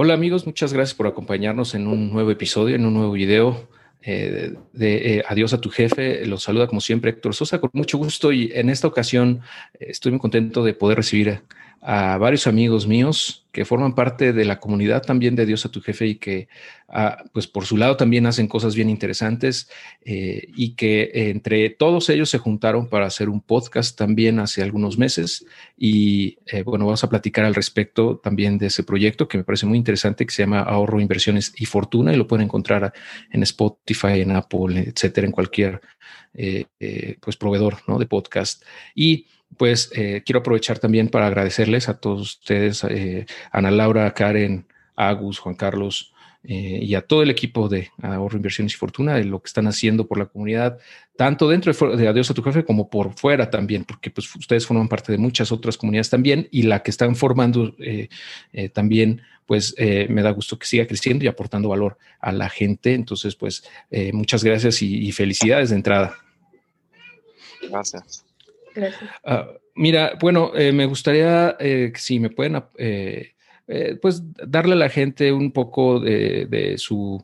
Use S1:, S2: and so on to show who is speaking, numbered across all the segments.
S1: Hola amigos, muchas gracias por acompañarnos en un nuevo episodio, en un nuevo video eh, de eh, Adiós a tu jefe. Los saluda como siempre Héctor Sosa con mucho gusto y en esta ocasión eh, estoy muy contento de poder recibir a varios amigos míos que forman parte de la comunidad también de Dios a tu jefe y que, ah, pues por su lado también hacen cosas bien interesantes eh, y que entre todos ellos se juntaron para hacer un podcast también hace algunos meses y eh, bueno, vamos a platicar al respecto también de ese proyecto que me parece muy interesante que se llama Ahorro, Inversiones y Fortuna y lo pueden encontrar en Spotify, en Apple, etcétera, en cualquier eh, pues proveedor ¿no? de podcast. Y pues eh, quiero aprovechar también para agradecerles a todos ustedes, eh, Ana Laura, Karen, Agus, Juan Carlos eh, y a todo el equipo de Ahorro, Inversiones y Fortuna de lo que están haciendo por la comunidad, tanto dentro de, Adiós a tu jefe como por fuera también, porque pues ustedes forman parte de muchas otras comunidades también y la que están formando también pues me da gusto que siga creciendo y aportando valor a la gente. Entonces, pues muchas gracias y felicidades de entrada.
S2: Gracias.
S1: Ah, mira, bueno, eh, me gustaría eh, si me pueden, eh, pues, darle a la gente un poco de, su,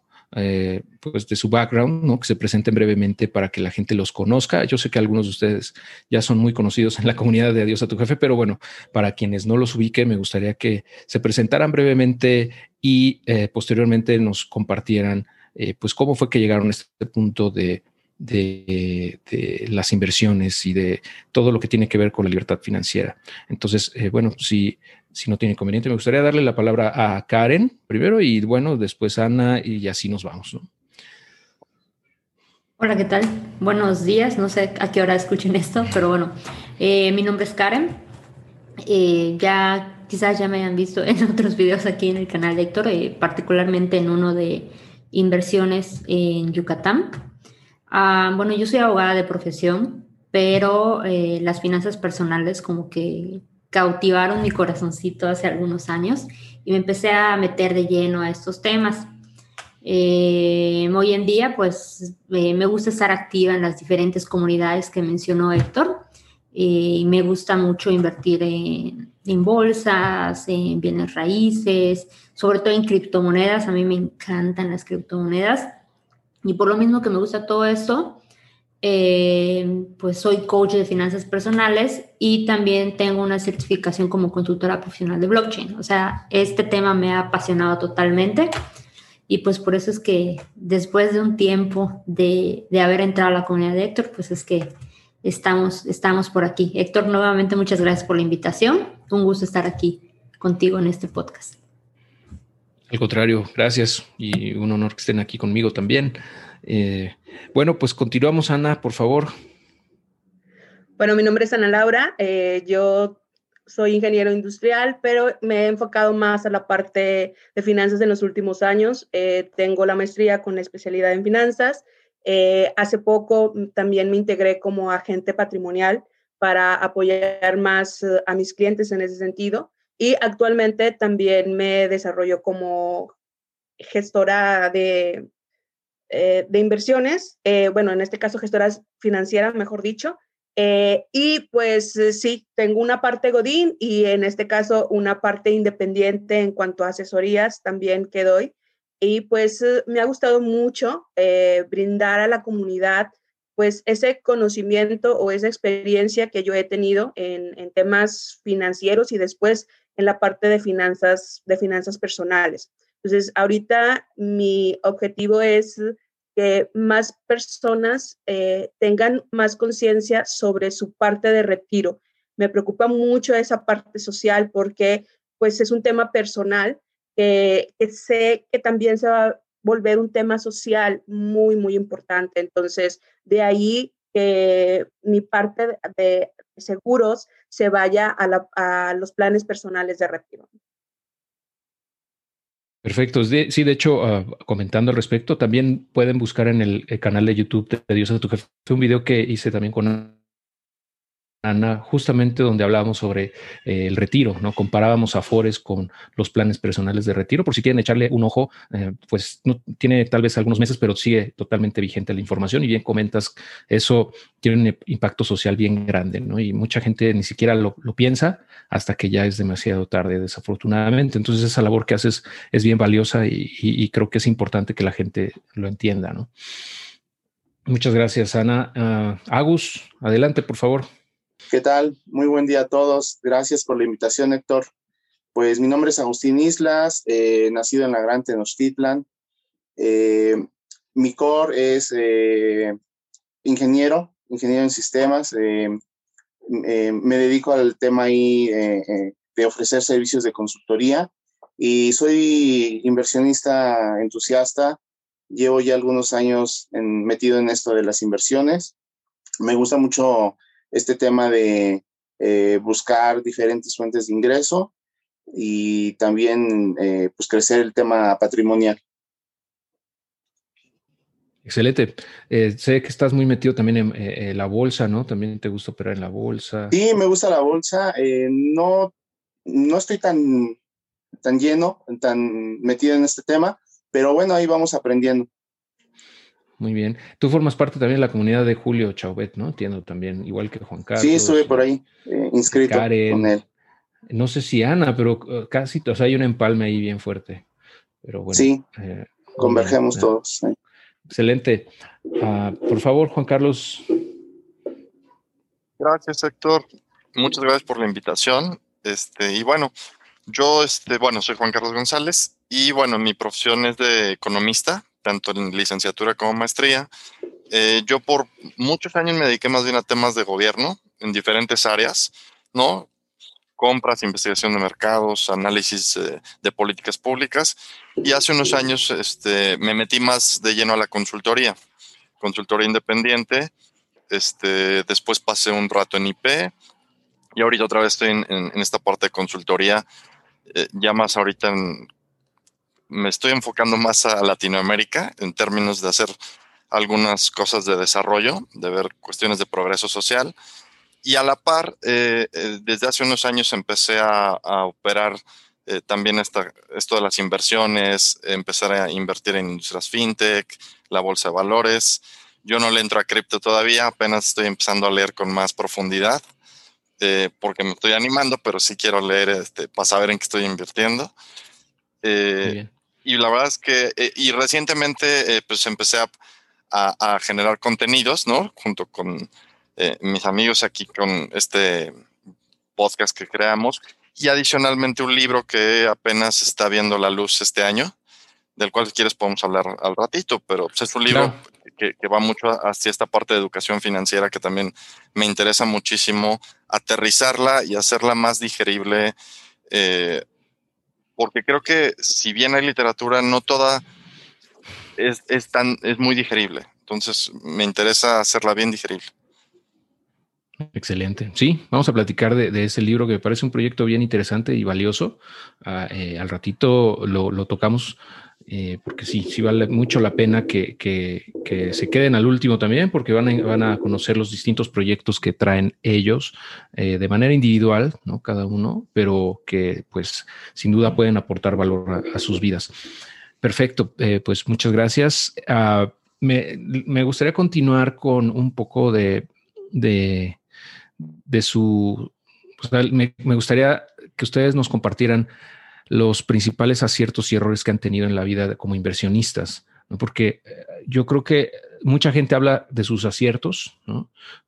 S1: pues, de su background, ¿no? Que se presenten brevemente para que la gente los conozca. Yo sé que algunos de ustedes ya son muy conocidos en la comunidad de Adiós a tu jefe, pero bueno, para quienes no los ubique, me gustaría que se presentaran brevemente y posteriormente nos compartieran, pues, cómo fue que llegaron a este punto de de, las inversiones y de todo lo que tiene que ver con la libertad financiera. Entonces, eh, bueno, si, si no tiene inconveniente, me gustaría darle la palabra a Karen primero y bueno, después Ana y así nos vamos.
S3: Hola, ¿qué tal? Buenos días. No sé a qué hora escuchen esto, pero bueno, eh, mi nombre es Karen. Eh, ya quizás ya me hayan visto en otros videos aquí en el canal de Héctor, particularmente en uno de inversiones en Yucatán. Ah, bueno, yo soy abogada de profesión, pero eh, las finanzas personales como que cautivaron mi corazoncito hace algunos años y me empecé a meter de lleno a estos temas. Eh, hoy en día, pues eh, me gusta estar activa en las diferentes comunidades que mencionó Héctor y me gusta mucho invertir en, en, bolsas, en bienes raíces, sobre todo en criptomonedas. A mí me encantan las criptomonedas. Y por lo mismo que me gusta todo esto, eh, pues soy coach de finanzas personales y también tengo una certificación como consultora profesional de blockchain. O sea, este tema me ha apasionado totalmente y pues por eso es que después de un tiempo de, de haber entrado a la comunidad de Héctor, pues es que estamos, estamos por aquí. Héctor, nuevamente muchas gracias por la invitación. Un gusto estar aquí contigo en este podcast.
S1: Al contrario, gracias y un honor que estén aquí conmigo también. Eh, bueno, pues continuamos, Ana, por favor.
S4: Bueno, mi nombre es Ana Laura. Eh, yo soy ingeniero industrial, pero me he enfocado más a la parte de finanzas en los últimos años. Eh, tengo la maestría con especialidad en finanzas. hace poco también me integré como agente patrimonial para apoyar más a mis clientes en ese sentido. Y actualmente también me desarrollo como gestora de, eh, de inversiones, eh, bueno, en este caso gestoras financieras, mejor dicho. Eh, y pues sí, tengo una parte Godín y en este caso una parte independiente en cuanto a asesorías también que doy. Y pues me ha gustado mucho brindar a la comunidad pues ese conocimiento o esa experiencia que yo he tenido en, en temas financieros y después en la parte de finanzas, de finanzas personales. Entonces, ahorita mi objetivo es que más personas eh, tengan más conciencia sobre su parte de retiro. Me preocupa mucho esa parte social porque pues es un tema personal que, sé que también se va a volver un tema social muy, muy importante. Entonces, de ahí que mi parte de, seguros se vaya a, los planes personales de retiro.
S1: Perfecto. Sí, de hecho, ah, comentando al respecto, también pueden buscar en el, canal de YouTube de Dios a tu jefe un video que hice también con Ana, justamente donde hablábamos sobre eh, el retiro, ¿no? Comparábamos Afores con los planes personales de retiro. Por si quieren echarle un ojo, eh, pues no tiene tal vez algunos meses, pero sigue totalmente vigente la información. Y bien comentas, eso tiene un impacto social bien grande, ¿no? Y mucha gente ni siquiera lo, piensa hasta que ya es demasiado tarde, desafortunadamente. Entonces, esa labor que haces es bien valiosa y, creo que es importante que la gente lo entienda, ¿no? Muchas gracias, Ana. Ah, Agus, adelante, por favor.
S2: ¿Qué tal? Muy buen día a todos. Gracias por la invitación, Héctor. Pues mi nombre es Agustín Islas, eh, nacido en la Gran Tenochtitlan. Eh, mi core es eh, ingeniero, ingeniero en sistemas. me dedico al tema ahí de ofrecer servicios de consultoría y soy inversionista entusiasta. Llevo ya algunos años metido en esto de las inversiones. Me gusta mucho este tema de eh, buscar diferentes fuentes de ingreso y también eh, pues crecer el tema patrimonial.
S1: Excelente. Eh, sé que estás muy metido también en la bolsa, ¿no? También te gusta operar en la bolsa.
S2: Sí, me gusta la bolsa. no, no estoy tan, tan lleno, tan metido en este tema, pero bueno, ahí vamos aprendiendo.
S1: Muy bien. Tú formas parte también de la comunidad de Julio Chauvet, ¿no? Entiendo también, igual que Juan Carlos.
S2: Sí, estuve por ahí eh, inscrito con él.
S1: No sé si Ana, pero uh, casi, o sea, hay un empalme ahí bien fuerte. Pero bueno.
S2: Sí, eh, convergemos todos.
S1: Excelente. Ah, por favor, Juan Carlos.
S5: Gracias, Héctor. Muchas gracias por la invitación. Este, y bueno, yo, este, bueno, soy Juan Carlos González y bueno, mi profesión es de economista tanto en licenciatura como maestría. Eh, yo por muchos años me dediqué más bien a temas de gobierno en diferentes áreas, ¿no? Compras, investigación de mercados, análisis eh, de políticas públicas. Y hace unos años este, me metí más de lleno a la consultoría, consultoría independiente. Este, después pasé un rato en IP y ahorita otra vez estoy en, esta parte de consultoría, eh, ya más ahorita en me estoy enfocando más a Latinoamérica en términos de hacer algunas cosas de desarrollo, de ver cuestiones de progreso social. Y a la par, eh, eh, desde hace unos años empecé a, operar eh, también esta, esto de las inversiones, empezar a invertir en industrias fintech, la bolsa de valores. Yo no le entro a cripto todavía, apenas estoy empezando a leer con más profundidad, porque me estoy animando, pero sí quiero leer este, para saber en qué estoy invirtiendo. Eh, y la verdad es que, eh, y recientemente, eh, pues empecé a, a, generar contenidos, ¿no? Junto con eh, mis amigos aquí con este podcast que creamos. Y adicionalmente un libro que apenas está viendo la luz este año, del cual si quieres podemos hablar al ratito, pero pues, es un libro que, que, va mucho hacia esta parte de educación financiera que también me interesa muchísimo aterrizarla y hacerla más digerible eh, porque creo que si bien hay literatura, no toda es, es, tan, es muy digerible. Entonces, me interesa hacerla bien digerible.
S1: Excelente. Sí, vamos a platicar de, ese libro que me parece un proyecto bien interesante y valioso. Ah, eh, al ratito lo, lo tocamos eh, porque sí, sí vale mucho la pena que, se queden al último también, porque van a, van a conocer los distintos proyectos que traen ellos eh, de manera individual, ¿no? Cada uno, pero que pues sin duda pueden aportar valor a, sus vidas. Perfecto, eh, pues muchas gracias. Ah, me, gustaría continuar con un poco de, de, su... me, me gustaría que ustedes nos compartieran los principales aciertos y errores que han tenido en la vida como inversionistas, porque eh, yo creo que mucha gente habla de sus aciertos,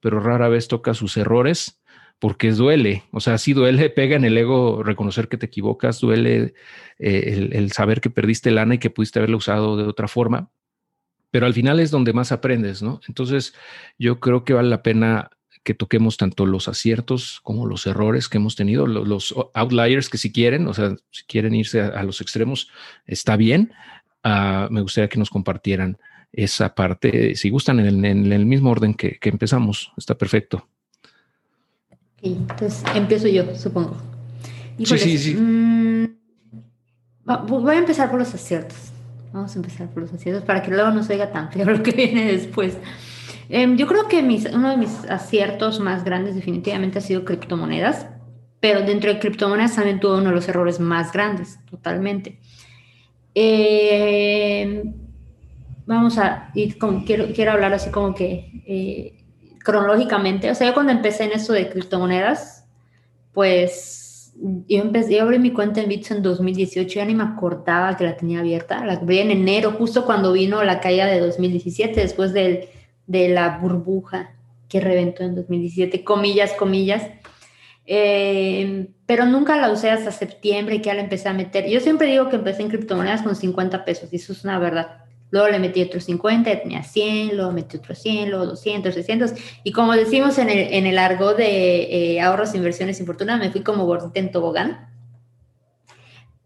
S1: pero rara vez toca sus errores porque duele, o sea, sí duele, pega en el ego reconocer que te equivocas, duele eh, el, saber que perdiste lana y que pudiste haberlo usado de otra forma, pero al final es donde más aprendes, ¿no? Entonces, yo creo que vale la pena que toquemos tanto los aciertos como los errores que hemos tenido, los, outliers que si quieren, o sea, si quieren irse a, los extremos, está bien. Ah, me gustaría que nos compartieran esa parte, si gustan, en el, mismo orden que, empezamos, está perfecto.
S3: entonces empiezo yo, supongo.
S1: sí, sí, sí.
S3: Mm, voy a empezar por los aciertos. Vamos a empezar por los aciertos para que luego no se oiga tan feo lo que viene después. Em, yo creo que uno de mis aciertos más grandes definitivamente ha sido criptomonedas, pero dentro de criptomonedas también tuve uno de los errores más grandes, totalmente. Em, vamos a, y quiero, quiero hablar así como que eh, cronológicamente, o sea, yo cuando empecé en esto de criptomonedas, pues yo empecé, yo abrí mi cuenta en Bits en 2018, ya ni me acordaba que la tenía abierta, la abrí en enero, justo cuando vino la caída de 2017, después del, de la burbuja que reventó en 2017, comillas, comillas. Eh, pero nunca la usé hasta septiembre que ya la empecé a meter. Yo siempre digo que empecé en criptomonedas con 50 pesos, y eso es una verdad. Luego le metí otros 50, tenía 100, luego metí otros 100, luego 200, 300. Y como decimos en el, en el argot de eh, ahorros, inversiones y fortuna, me fui como gordita en tobogán.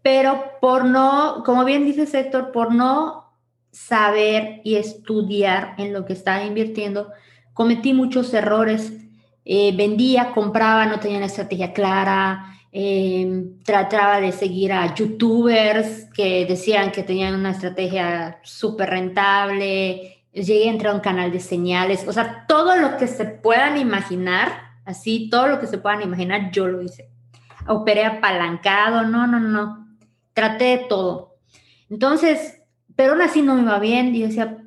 S3: Pero por no, como bien dice Héctor, por no saber y estudiar en lo que estaba invirtiendo, cometí muchos errores. Eh, vendía, compraba, no tenía una estrategia clara, Em, trataba de seguir a youtubers que decían que tenían una estrategia súper rentable, llegué a entrar a un canal de señales, o sea, todo lo que se puedan imaginar, así, todo lo que se puedan imaginar, yo lo hice. Operé apalancado, no, no, no, traté de todo. Entonces, pero aún así no me iba bien y yo decía,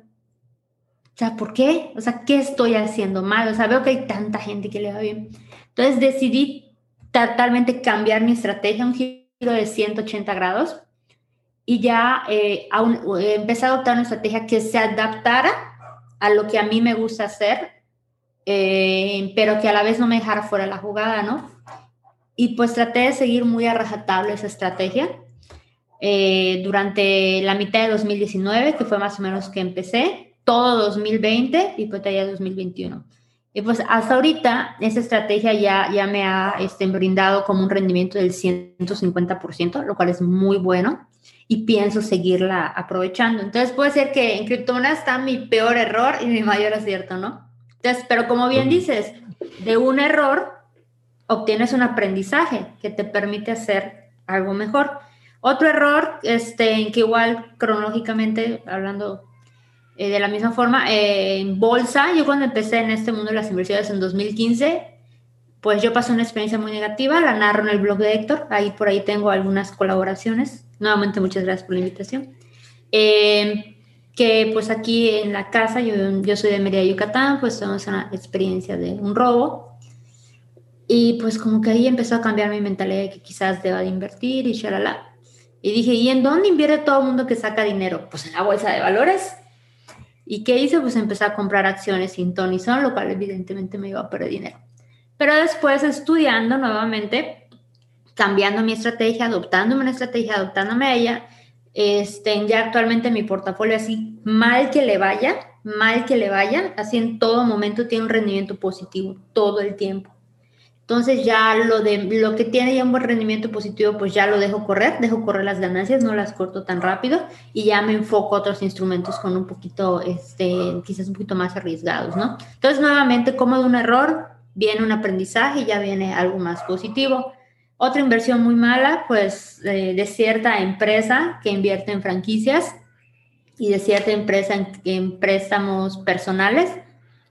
S3: o sea, ¿por qué? O sea, ¿qué estoy haciendo mal? O sea, veo que hay tanta gente que le va bien. Entonces decidí totalmente cambiar mi estrategia, un giro de 180 grados y ya eh, empecé a adoptar una estrategia que se adaptara a lo que a mí me gusta hacer, eh, pero que a la vez no me dejara fuera la jugada, ¿no? Y pues traté de seguir muy a esa estrategia eh, durante la mitad de 2019, que fue más o menos que empecé, todo 2020 y pues ya 2021. Y pues hasta ahorita esa estrategia ya, ya me ha este, brindado como un rendimiento del 150%, lo cual es muy bueno y pienso seguirla aprovechando. Entonces puede ser que en criptomonedas está mi peor error y mi mayor acierto, ¿no? Entonces, pero como bien dices, de un error obtienes un aprendizaje que te permite hacer algo mejor. Otro error, este, en que igual cronológicamente hablando eh, de la misma forma, eh, en bolsa, yo cuando empecé en este mundo de las inversiones en 2015, pues yo pasé una experiencia muy negativa, la narro en el blog de Héctor, ahí por ahí tengo algunas colaboraciones. Nuevamente, muchas gracias por la invitación. Eh, que pues aquí en la casa, yo, yo soy de Mérida, Yucatán, pues tenemos una experiencia de un robo. Y pues como que ahí empezó a cambiar mi mentalidad de que quizás deba de invertir y shalala. Y dije, ¿y en dónde invierte todo el mundo que saca dinero? Pues en la bolsa de valores. ¿Y qué hice? Pues empecé a comprar acciones sin ton y son, lo cual evidentemente me iba a perder dinero. Pero después estudiando nuevamente, cambiando mi estrategia, adoptándome una estrategia, adoptándome a ella, este, ya actualmente mi portafolio así, mal que le vaya, mal que le vaya, así en todo momento tiene un rendimiento positivo, todo el tiempo. Entonces ya lo de lo que tiene ya un buen rendimiento positivo, pues ya lo dejo correr, dejo correr las ganancias, no las corto tan rápido y ya me enfoco a otros instrumentos con un poquito, este, quizás un poquito más arriesgados, ¿no? Entonces nuevamente, como de un error, viene un aprendizaje y ya viene algo más positivo. Otra inversión muy mala, pues de cierta empresa que invierte en franquicias y de cierta empresa en, en préstamos personales,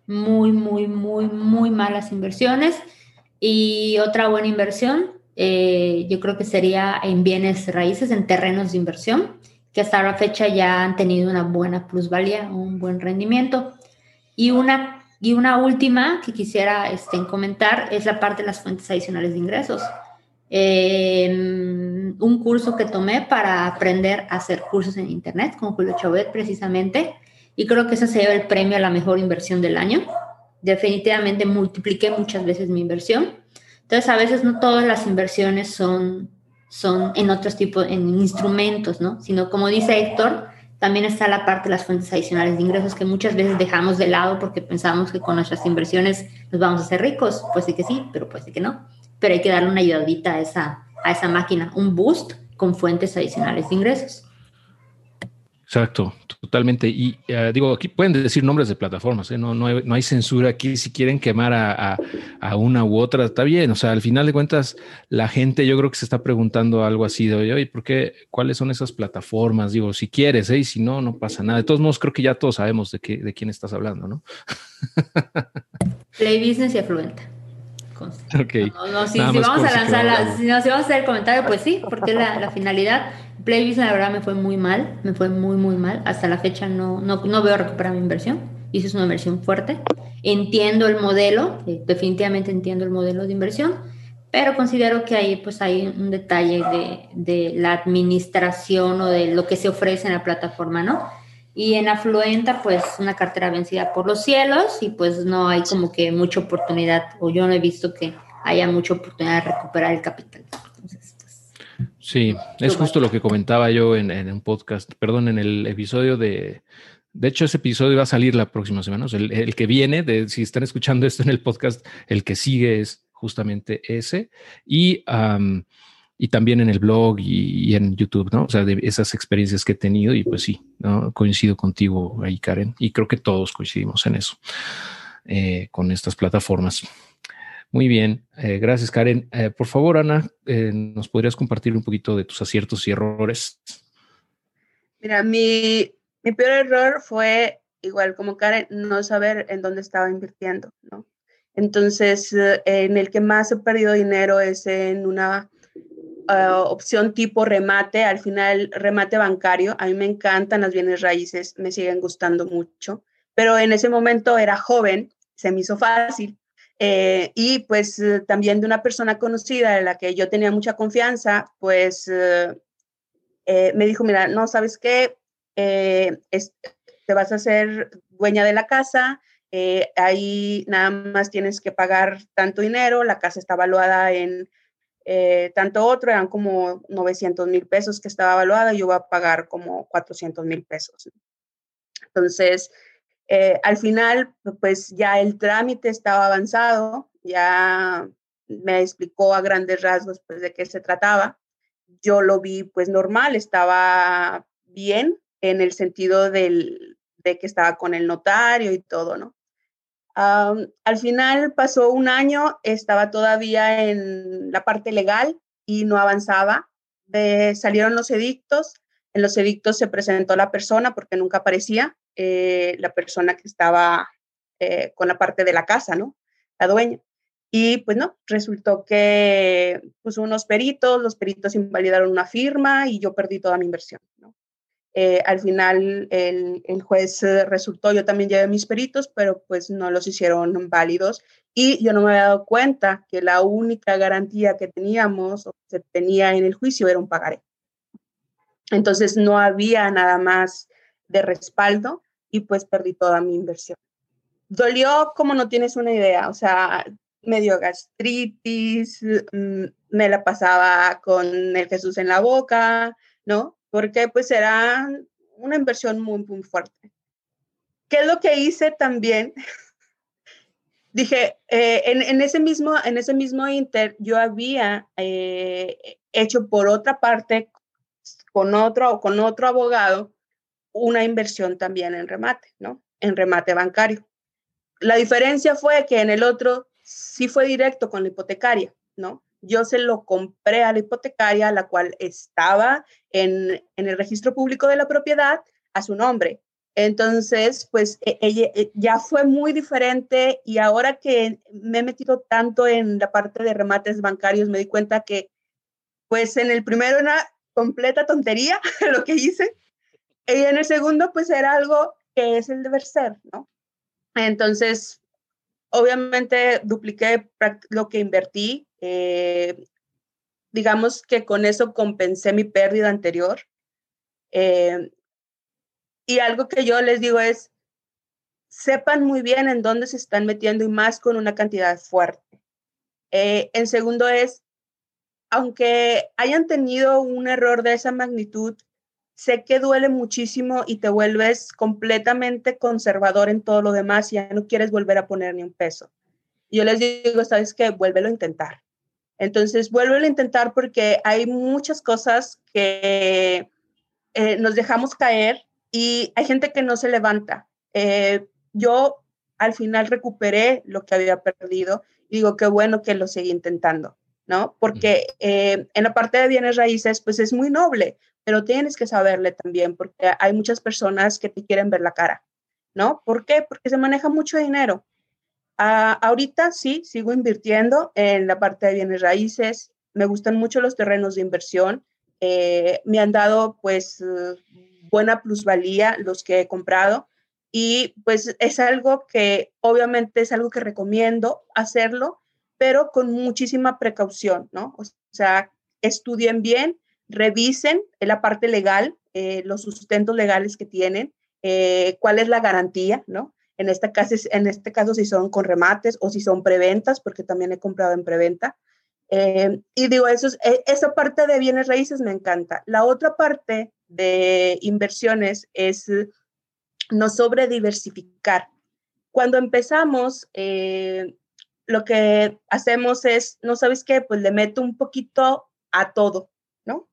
S3: muy, muy, muy, muy malas inversiones y otra buena inversión, eh, yo creo que sería en bienes raíces, en terrenos de inversión, que hasta la fecha ya han tenido una buena plusvalía, un buen rendimiento. Y una, y una última que quisiera este, comentar es la parte de las fuentes adicionales de ingresos. Em, un curso que tomé para aprender a hacer cursos en Internet con Julio Chauvet precisamente, y creo que ese se lleva el premio a la mejor inversión del año definitivamente multipliqué muchas veces mi inversión. Entonces, a veces no todas las inversiones son, son en otros tipos, en instrumentos, ¿no? Sino, como dice Héctor, también está la parte de las fuentes adicionales de ingresos que muchas veces dejamos de lado porque pensamos que con nuestras inversiones nos vamos a hacer ricos. Pues sí que sí, pero pues sí que no. Pero hay que darle una ayudadita a esa, a esa máquina, un boost con fuentes adicionales de ingresos.
S1: Exacto, totalmente. Y eh, digo, aquí pueden decir nombres de plataformas, ¿eh? no, no, hay, censura aquí. Si quieren quemar a, una u otra, está bien. O sea, al final de cuentas, la gente yo creo que se está preguntando algo así de, oye, ¿por qué? ¿Cuáles son esas plataformas? Digo, si quieres, ¿eh? y si no, no pasa nada. De todos modos, creo que ya todos sabemos de, qué, de quién estás hablando, ¿no?
S3: Play Business y Afluenta.
S1: Ok.
S3: No, si, vamos a lanzar, si, vamos a hacer el comentario, pues sí, porque la, la finalidad Playvis la verdad me fue muy mal, me fue muy muy mal. Hasta la fecha no, no, no veo recuperar mi inversión. Hice una inversión fuerte. Entiendo el modelo, eh, definitivamente entiendo el modelo de inversión, pero considero que ahí pues hay un detalle de, de, la administración o de lo que se ofrece en la plataforma, ¿no? Y en Afluenta pues una cartera vencida por los cielos y pues no hay como que mucha oportunidad o yo no he visto que haya mucha oportunidad de recuperar el capital.
S1: Sí, es justo lo que comentaba yo en, un podcast, perdón, en el episodio de, de hecho, ese episodio va a salir la próxima semana. el, que viene, de, si están escuchando esto en el podcast, el que sigue es justamente ese. Y, y también en el blog y, en YouTube, ¿no? O sea, de esas experiencias que he tenido y pues sí, ¿no? coincido contigo ahí, Karen. Y creo que todos coincidimos en eso, eh, con estas plataformas. Muy bien, eh, gracias Karen. Eh, por favor, Ana, eh, ¿nos podrías compartir un poquito de tus aciertos y errores?
S4: Mira, mi, peor error fue, igual como Karen, no saber en dónde estaba invirtiendo, ¿no? Entonces, en el que más he perdido dinero es en una opción tipo remate, al final remate bancario. A mí me encantan las bienes raíces, me siguen gustando mucho, pero en ese momento era joven, se me hizo fácil eh, y pues eh, también de una persona conocida en la que yo tenía mucha confianza, pues eh, me dijo, mira, no, ¿sabes qué? te vas a hacer dueña de la casa, ahí nada más tienes que pagar tanto dinero, la casa está evaluada en tanto otro, eran como 900 mil pesos que estaba evaluada, yo voy a pagar como 400 mil pesos. Entonces, eh, al final, pues ya el trámite estaba avanzado, ya me explicó a grandes rasgos pues, de qué se trataba. Yo lo vi pues normal, estaba bien en el sentido del, de que estaba con el notario y todo, ¿no? al final pasó un año, estaba todavía en la parte legal y no avanzaba. salieron los edictos, en los edictos se presentó la persona porque nunca aparecía eh, la persona que estaba eh, con la parte de la casa, ¿no? La dueña. Y pues no, resultó que puso unos peritos, los peritos invalidaron una firma y yo perdí toda mi inversión, ¿no? Eh, al final el, el, juez resultó, yo también llevé mis peritos, pero pues no los hicieron válidos y yo no me había dado cuenta que la única garantía que teníamos o que se tenía en el juicio era un pagaré. Entonces no había nada más de respaldo y pues perdí toda mi inversión. Dolió como no tienes una idea, o sea, me dio gastritis, mm, me la pasaba con el Jesús en la boca, ¿no? Porque pues era una inversión muy, muy fuerte. ¿Qué es lo que hice también? Dije, eh, en, ese mismo, en ese mismo inter, yo había eh, hecho por otra parte, con otro, con otro abogado, una inversión también en remate, ¿no? En remate bancario. La diferencia fue que en el otro sí fue directo con la hipotecaria, ¿no? Yo se lo compré a la hipotecaria, la cual estaba en, el registro público de la propiedad a su nombre. Entonces, pues e, ella e, ya fue muy diferente y ahora que me he metido tanto en la parte de remates bancarios, me di cuenta que, pues en el primero era completa tontería lo que hice, y en el segundo, pues era algo que es el deber ser, ¿no? Entonces, obviamente dupliqué lo que invertí. Eh, digamos que con eso compensé mi pérdida anterior. Eh, y algo que yo les digo es, sepan muy bien en dónde se están metiendo y más con una cantidad fuerte. Eh, en segundo es, aunque hayan tenido un error de esa magnitud, sé que duele muchísimo y te vuelves completamente conservador en todo lo demás y ya no quieres volver a poner ni un peso. Yo les digo, ¿sabes qué? Vuélvelo a intentar. Entonces, vuélvelo a intentar porque hay muchas cosas que eh, nos dejamos caer y hay gente que no se levanta. Eh, yo al final recuperé lo que había perdido y digo, qué bueno que lo seguí intentando, ¿no? Porque eh, en la parte de bienes raíces, pues es muy noble, pero tienes que saberle también, porque hay muchas personas que te quieren ver la cara, ¿no? ¿Por qué? Porque se maneja mucho dinero. Ah, ahorita sí, sigo invirtiendo en la parte de bienes raíces, me gustan mucho los terrenos de inversión, eh, me han dado pues buena plusvalía los que he comprado y pues es algo que obviamente es algo que recomiendo hacerlo, pero con muchísima precaución, ¿no? O sea, estudien bien, revisen la parte legal, eh, los sustentos legales que tienen, eh, cuál es la garantía, ¿no? En este, caso, en este caso, si son con remates o si son preventas, porque también he comprado en preventa. Eh, y digo, eso es, esa parte de bienes raíces me encanta. La otra parte de inversiones es no sobre diversificar. Cuando empezamos, eh, lo que hacemos es, no sabes qué, pues le meto un poquito a todo, ¿no?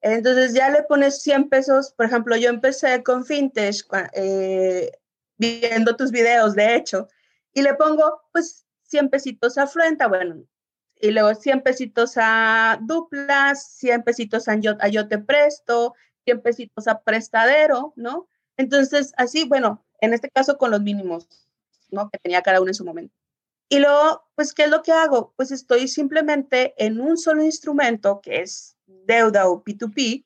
S4: Entonces ya le pones 100 pesos, por ejemplo, yo empecé con Fintech, eh, viendo tus videos, de hecho, y le pongo pues 100 pesitos a Fluenta, bueno, y luego 100 pesitos a Duplas, 100 pesitos a Yo, a yo Te Presto, 100 pesitos a Prestadero, ¿no? Entonces, así, bueno, en este caso con los mínimos, ¿no? Que tenía cada uno en su momento. Y luego, pues, ¿qué es lo que hago? Pues estoy simplemente en un solo instrumento, que es deuda o P2P,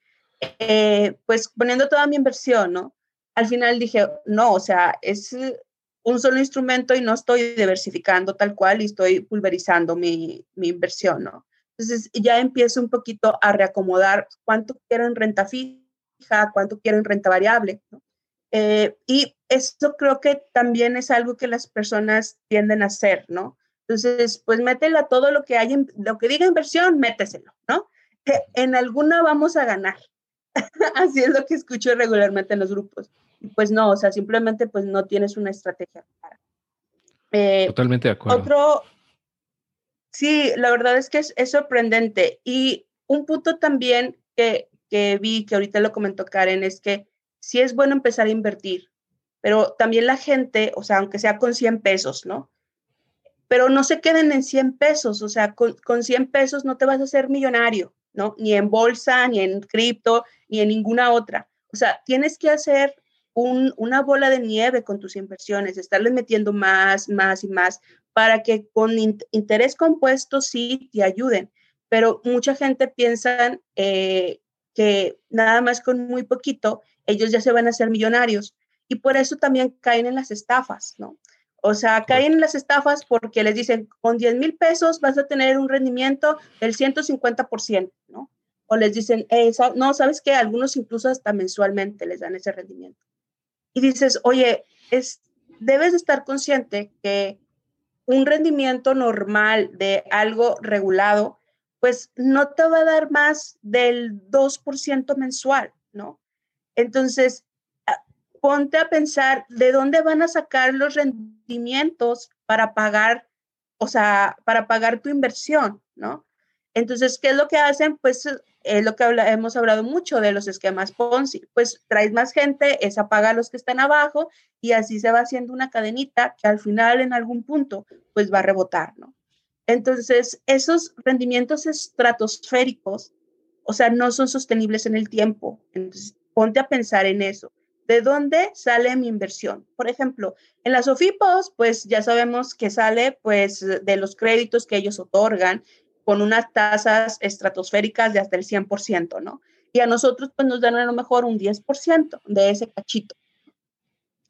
S4: eh, pues poniendo toda mi inversión, ¿no? Al final dije, no, o sea, es un solo instrumento y no estoy diversificando tal cual y estoy pulverizando mi, mi inversión, ¿no? Entonces ya empiezo un poquito a reacomodar cuánto quiero en renta fija, cuánto quiero en renta variable. Eh, y esto creo que también es algo que las personas tienden a hacer, ¿no? Entonces, pues métela todo lo que hay, lo que diga inversión, méteselo, ¿no? Que en alguna vamos a ganar. Así es lo que escucho regularmente en los grupos. Pues no, o sea, simplemente pues no tienes una estrategia
S1: eh, Totalmente de acuerdo.
S4: Otro, sí, la verdad es que es, es sorprendente. Y un punto también que, que vi, que ahorita lo comentó Karen, es que sí es bueno empezar a invertir, pero también la gente, o sea, aunque sea con 100 pesos, ¿no? Pero no se queden en 100 pesos, o sea, con, con 100 pesos no te vas a hacer millonario, ¿no? Ni en bolsa, ni en cripto, ni en ninguna otra. O sea, tienes que hacer un, una bola de nieve con tus inversiones, estarles metiendo más, más y más para que con interés compuesto sí te ayuden. Pero mucha gente piensa eh, que nada más con muy poquito ellos ya se van a hacer millonarios y por eso también caen en las estafas, ¿no? O sea, caen en las estafas porque les dicen, con 10 mil pesos vas a tener un rendimiento del 150%, ¿no? O les dicen, no, ¿sabes qué? Algunos incluso hasta mensualmente les dan ese rendimiento. Y dices, oye, es, debes de estar consciente que un rendimiento normal de algo regulado, pues no te va a dar más del 2% mensual, ¿no? Entonces, ah, ponte a pensar de dónde van a sacar los rendimientos para pagar, o sea, para pagar tu inversión, ¿no? Entonces, ¿qué es lo que hacen? Pues es lo que hemos hablado mucho de los esquemas Ponzi. Pues traes más gente, esa paga a los que están abajo y así se va haciendo una cadenita que al final en algún punto pues va a rebotar, ¿no? Entonces, esos rendimientos estratosféricos, o sea, no son sostenibles en el tiempo. Entonces, ponte a pensar en eso. ¿De dónde sale mi inversión? Por ejemplo, en las OFIPOS, pues ya sabemos que sale pues de los créditos que ellos otorgan con unas tasas estratosféricas de hasta el 100%, ¿no? Y a nosotros pues nos dan a lo mejor un 10% de ese cachito.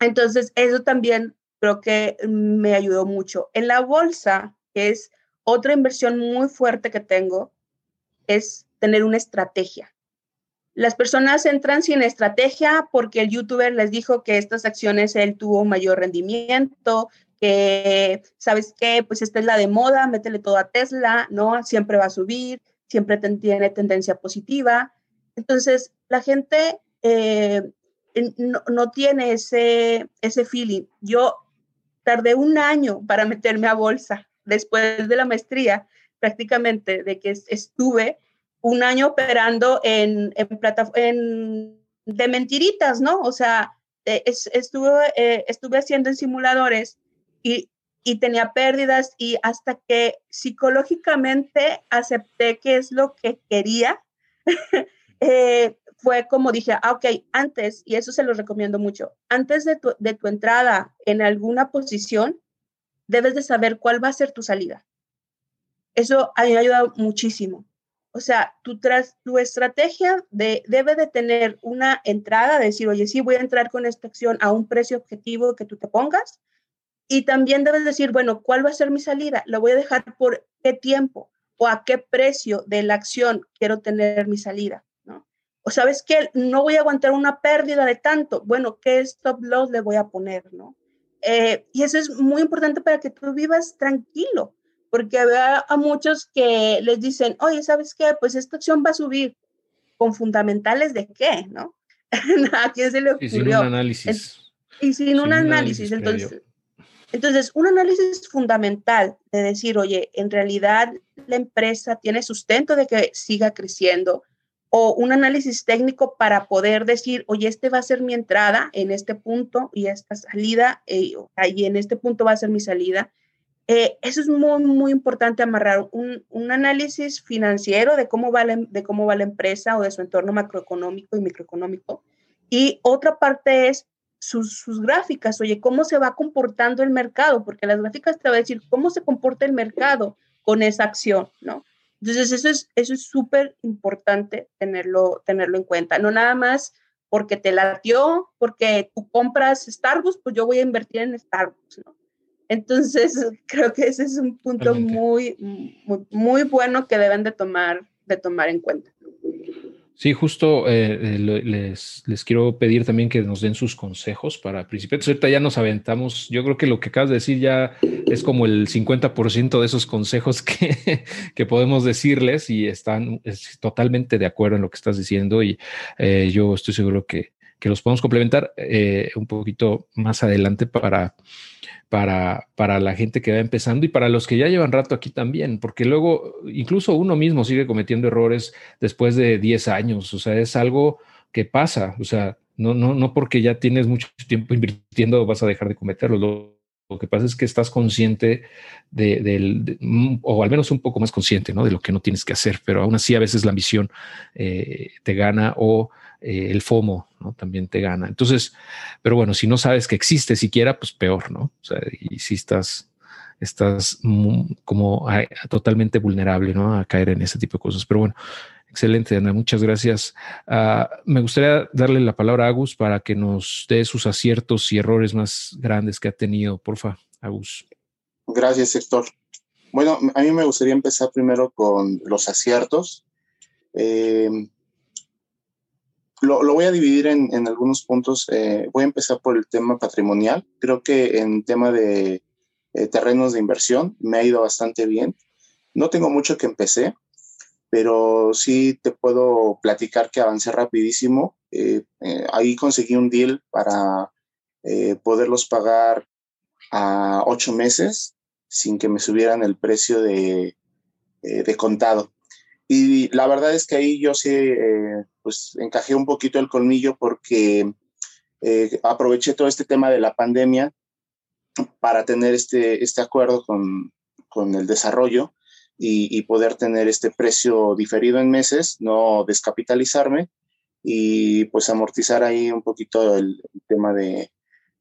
S4: Entonces, eso también creo que me ayudó mucho. En la bolsa, que es otra inversión muy fuerte que tengo, es tener una estrategia. Las personas entran sin estrategia porque el youtuber les dijo que estas acciones él tuvo mayor rendimiento, que, ¿sabes qué? Pues esta es la de moda, métele todo a Tesla, ¿no? Siempre va a subir, siempre tiene tendencia positiva. Entonces, la gente eh, no, tiene ese, ese feeling. Yo tardé un año para meterme a bolsa después de la maestría, prácticamente, de que estuve un año operando en, en, de mentiritas, ¿no? O sea, eh, estuve, eh, estuve haciendo en simuladores y, y tenía pérdidas y hasta que psicológicamente acepté que es lo que quería, eh, fue como dije, ah, ok, antes, y eso se lo recomiendo mucho, antes de tu, de tu entrada en alguna posición, debes de saber cuál va a ser tu salida. Eso a mí me ha ayudado muchísimo. O sea, tu, tras, tu estrategia de, debe de tener una entrada, decir, oye, sí, voy a entrar con esta acción a un precio objetivo que tú te pongas. Y también debes decir, bueno, ¿cuál va a ser mi salida? ¿Lo voy a dejar por qué tiempo? ¿O a qué precio de la acción quiero tener mi salida? ¿no? O sabes que no voy a aguantar una pérdida de tanto. Bueno, ¿qué stop loss le voy a poner? ¿no? Eh, y eso es muy importante para que tú vivas tranquilo porque había a muchos que les dicen, oye, ¿sabes qué? Pues esta acción va a subir. ¿Con fundamentales de qué? ¿No? ¿A quién se le ocurrió?
S1: Y sin un análisis.
S4: y sin, un, análisis. entonces, entonces, un análisis fundamental de decir, oye, en realidad la empresa tiene sustento de que siga creciendo, o un análisis técnico para poder decir, oye, este va a ser mi entrada en este punto y esta salida, eh, y en este punto va a ser mi salida. Eh, eso es muy, muy importante amarrar un, un, análisis financiero de cómo, va la, de cómo va empresa o de su entorno macroeconómico y microeconómico. Y otra parte es sus, sus, gráficas, oye, cómo se va comportando el mercado, porque las gráficas te van a decir cómo se comporta el mercado con esa acción, ¿no? Entonces, eso es eso es súper importante tenerlo, tenerlo en cuenta. No nada más porque te latió, porque tú compras Starbucks, pues yo voy a invertir en Starbucks, ¿no? Entonces, creo que ese es un punto muy, muy, bueno que deben de tomar, de tomar en cuenta.
S1: Sí, justo eh, eh, les, les, quiero pedir también que nos den sus consejos para principiantes. Ahorita ya nos aventamos. Yo creo que lo que acabas de decir ya es como el 50% de esos consejos que, que, podemos decirles y están totalmente de acuerdo en lo que estás diciendo. Y eh, yo estoy seguro que, que los podemos complementar un poquito más adelante para para, para la gente que va empezando y para los que ya llevan rato aquí también, porque luego incluso uno mismo sigue cometiendo errores después de 10 años, o sea, es algo que pasa, o sea, no, no, no porque ya tienes mucho tiempo invirtiendo vas a dejar de cometerlo. Lo, lo que pasa es que estás consciente de, del, o al menos un poco más consciente, ¿no? De lo que no tienes que hacer, pero aún así a veces la ambición eh, te gana o eh, el FOMO, ¿no? También te gana. Entonces, pero bueno, si no sabes que existe siquiera, pues peor, ¿no? O sea, y si estás, estás como totalmente vulnerable, ¿no? A caer en ese tipo de cosas. Pero bueno, excelente, Ana, muchas gracias. Uh, me gustaría darle la palabra a Agus para que nos dé sus aciertos y errores más grandes que ha tenido. Porfa, Agus.
S2: Gracias, Héctor. Bueno, a mí me gustaría empezar primero con los aciertos. Eh, lo, voy a dividir en, algunos puntos. Eh, voy a empezar por el tema patrimonial. Creo que en tema de eh, terrenos de inversión me ha ido bastante bien. No tengo mucho que empecé, pero sí te puedo platicar que avancé rapidísimo. Eh, ahí conseguí un deal para poderlos pagar a ocho meses sin que me subieran el precio de, de contado. Y la verdad es que ahí yo sí, eh, pues encajé un poquito el colmillo porque eh, aproveché todo este tema de la pandemia para tener este, este acuerdo con, con el desarrollo y, poder tener este precio diferido en meses, no descapitalizarme y pues amortizar ahí un poquito el, tema de,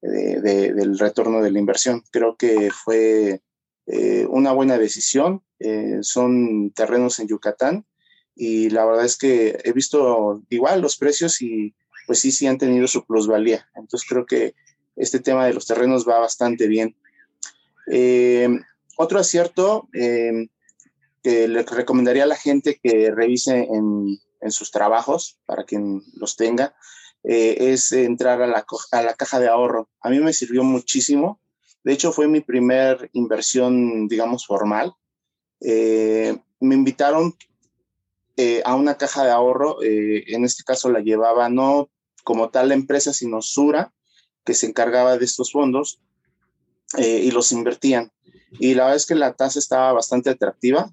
S2: de, del retorno de la inversión. Creo que fue eh, una buena decisión. Eh, son terrenos en Yucatán y la verdad es que he visto igual los precios y pues sí, sí han tenido su plusvalía. Entonces creo que este tema de los terrenos va bastante bien. Eh, otro acierto que le recomendaría a la gente que revise en, en sus trabajos, para quien los tenga, es entrar a la, a la caja de ahorro. A mí me sirvió muchísimo de hecho, fue mi primer inversión, digamos, formal. Eh, me invitaron eh, a una caja de ahorro, eh, en este caso la llevaba no como tal la empresa, sino Sura, que se encargaba de estos fondos y los invertían. Y la verdad es que la tasa estaba bastante atractiva.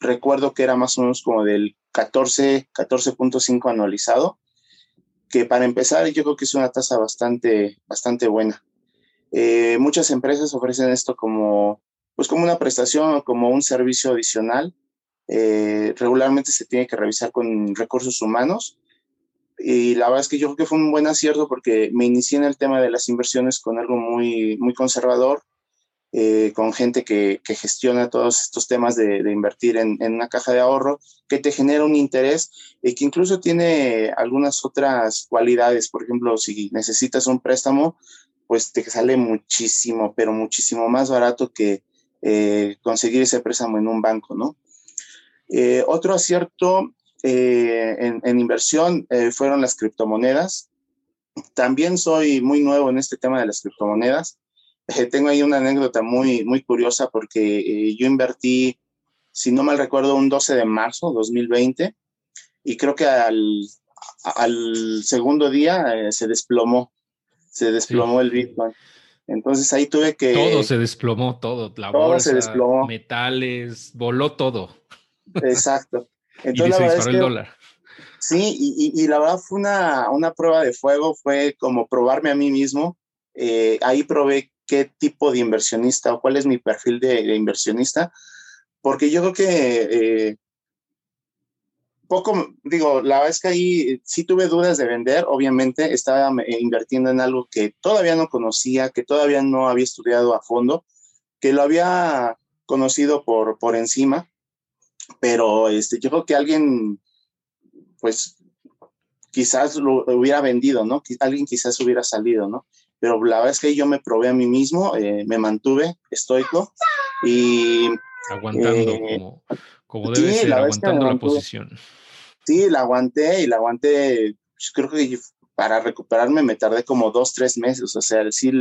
S2: recuerdo que era más o menos como del 14, 14.5 anualizado. que para empezar yo creo que es una tasa bastante, bastante buena. Eh, muchas empresas ofrecen esto como, pues como una prestación o como un servicio adicional. Eh, regularmente se tiene que revisar con recursos humanos y la verdad es que yo creo que fue un buen acierto porque me inicié en el tema de las inversiones con algo muy, muy conservador, eh, con gente que, que, gestiona todos estos temas de, de invertir en, en, una caja de ahorro, que te genera un interés y que incluso tiene algunas otras cualidades. Por ejemplo, si necesitas un préstamo, pues te sale muchísimo, pero muchísimo más barato que eh, conseguir ese préstamo en un banco, ¿no? Eh, otro acierto eh, en, en, inversión eh, fueron las criptomonedas. También soy muy nuevo en este tema de las criptomonedas. Eh, tengo ahí una anécdota muy, muy curiosa porque eh, yo invertí, si no mal recuerdo, un 12 de marzo 2020 y creo que al, al segundo día se desplomó, se desplomó sí. el Bitcoin. Entonces ahí tuve que...
S1: Todo se desplomó, todo. La
S2: todo
S1: bolsa,
S2: se desplomó.
S1: metales, voló todo.
S2: Exacto.
S1: Entonces, y se disparó es que, el dólar.
S2: Sí, y, y, y, la verdad fue una, una prueba de fuego, fue como probarme a mí mismo. Eh, ahí probé qué tipo de inversionista o cuál es mi perfil de, de inversionista, porque yo creo que eh, poco, digo, la verdad es que ahí sí tuve dudas de vender, obviamente estaba eh, invirtiendo en algo que todavía no conocía, que todavía no había estudiado a fondo, que lo había conocido por, por encima, pero este, yo creo que alguien, pues quizás lo hubiera vendido, ¿no? Alguien quizás hubiera salido, ¿no? Pero la verdad es que yo me probé a mí mismo, eh, me mantuve estoico y...
S1: Aguantando, eh, como, como, debe sí, ser, la aguantando la posición.
S2: Sí, la aguanté y la aguanté, pues, creo que para recuperarme me tardé como dos, tres meses, o sea, sí,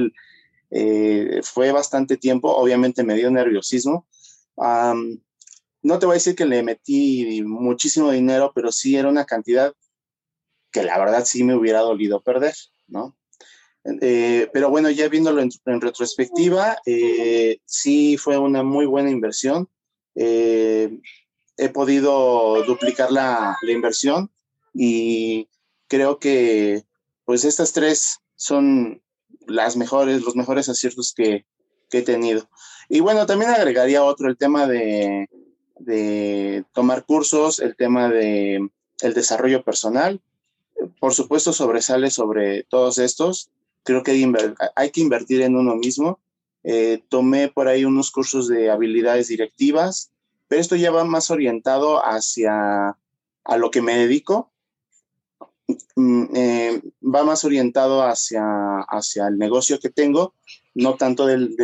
S2: eh, fue bastante tiempo, obviamente me dio nerviosismo. Um, no te voy a decir que le metí muchísimo dinero, pero sí era una cantidad que la verdad sí me hubiera dolido perder, ¿no? Eh, pero bueno, ya viéndolo en, en retrospectiva, eh, sí fue una muy buena inversión. Eh, he podido duplicar la, inversión y creo que pues estas tres son las mejores, los mejores aciertos que, que he tenido. Y bueno, también agregaría otro, el tema de, de tomar cursos, el tema de el desarrollo personal. Por supuesto, sobresale sobre todos estos creo que hay, hay que invertir en uno mismo. Eh, tomé por ahí unos cursos de habilidades directivas, pero esto ya va más orientado hacia a lo que me dedico. Mm, eh, va más orientado hacia, hacia el negocio que tengo, no tanto del,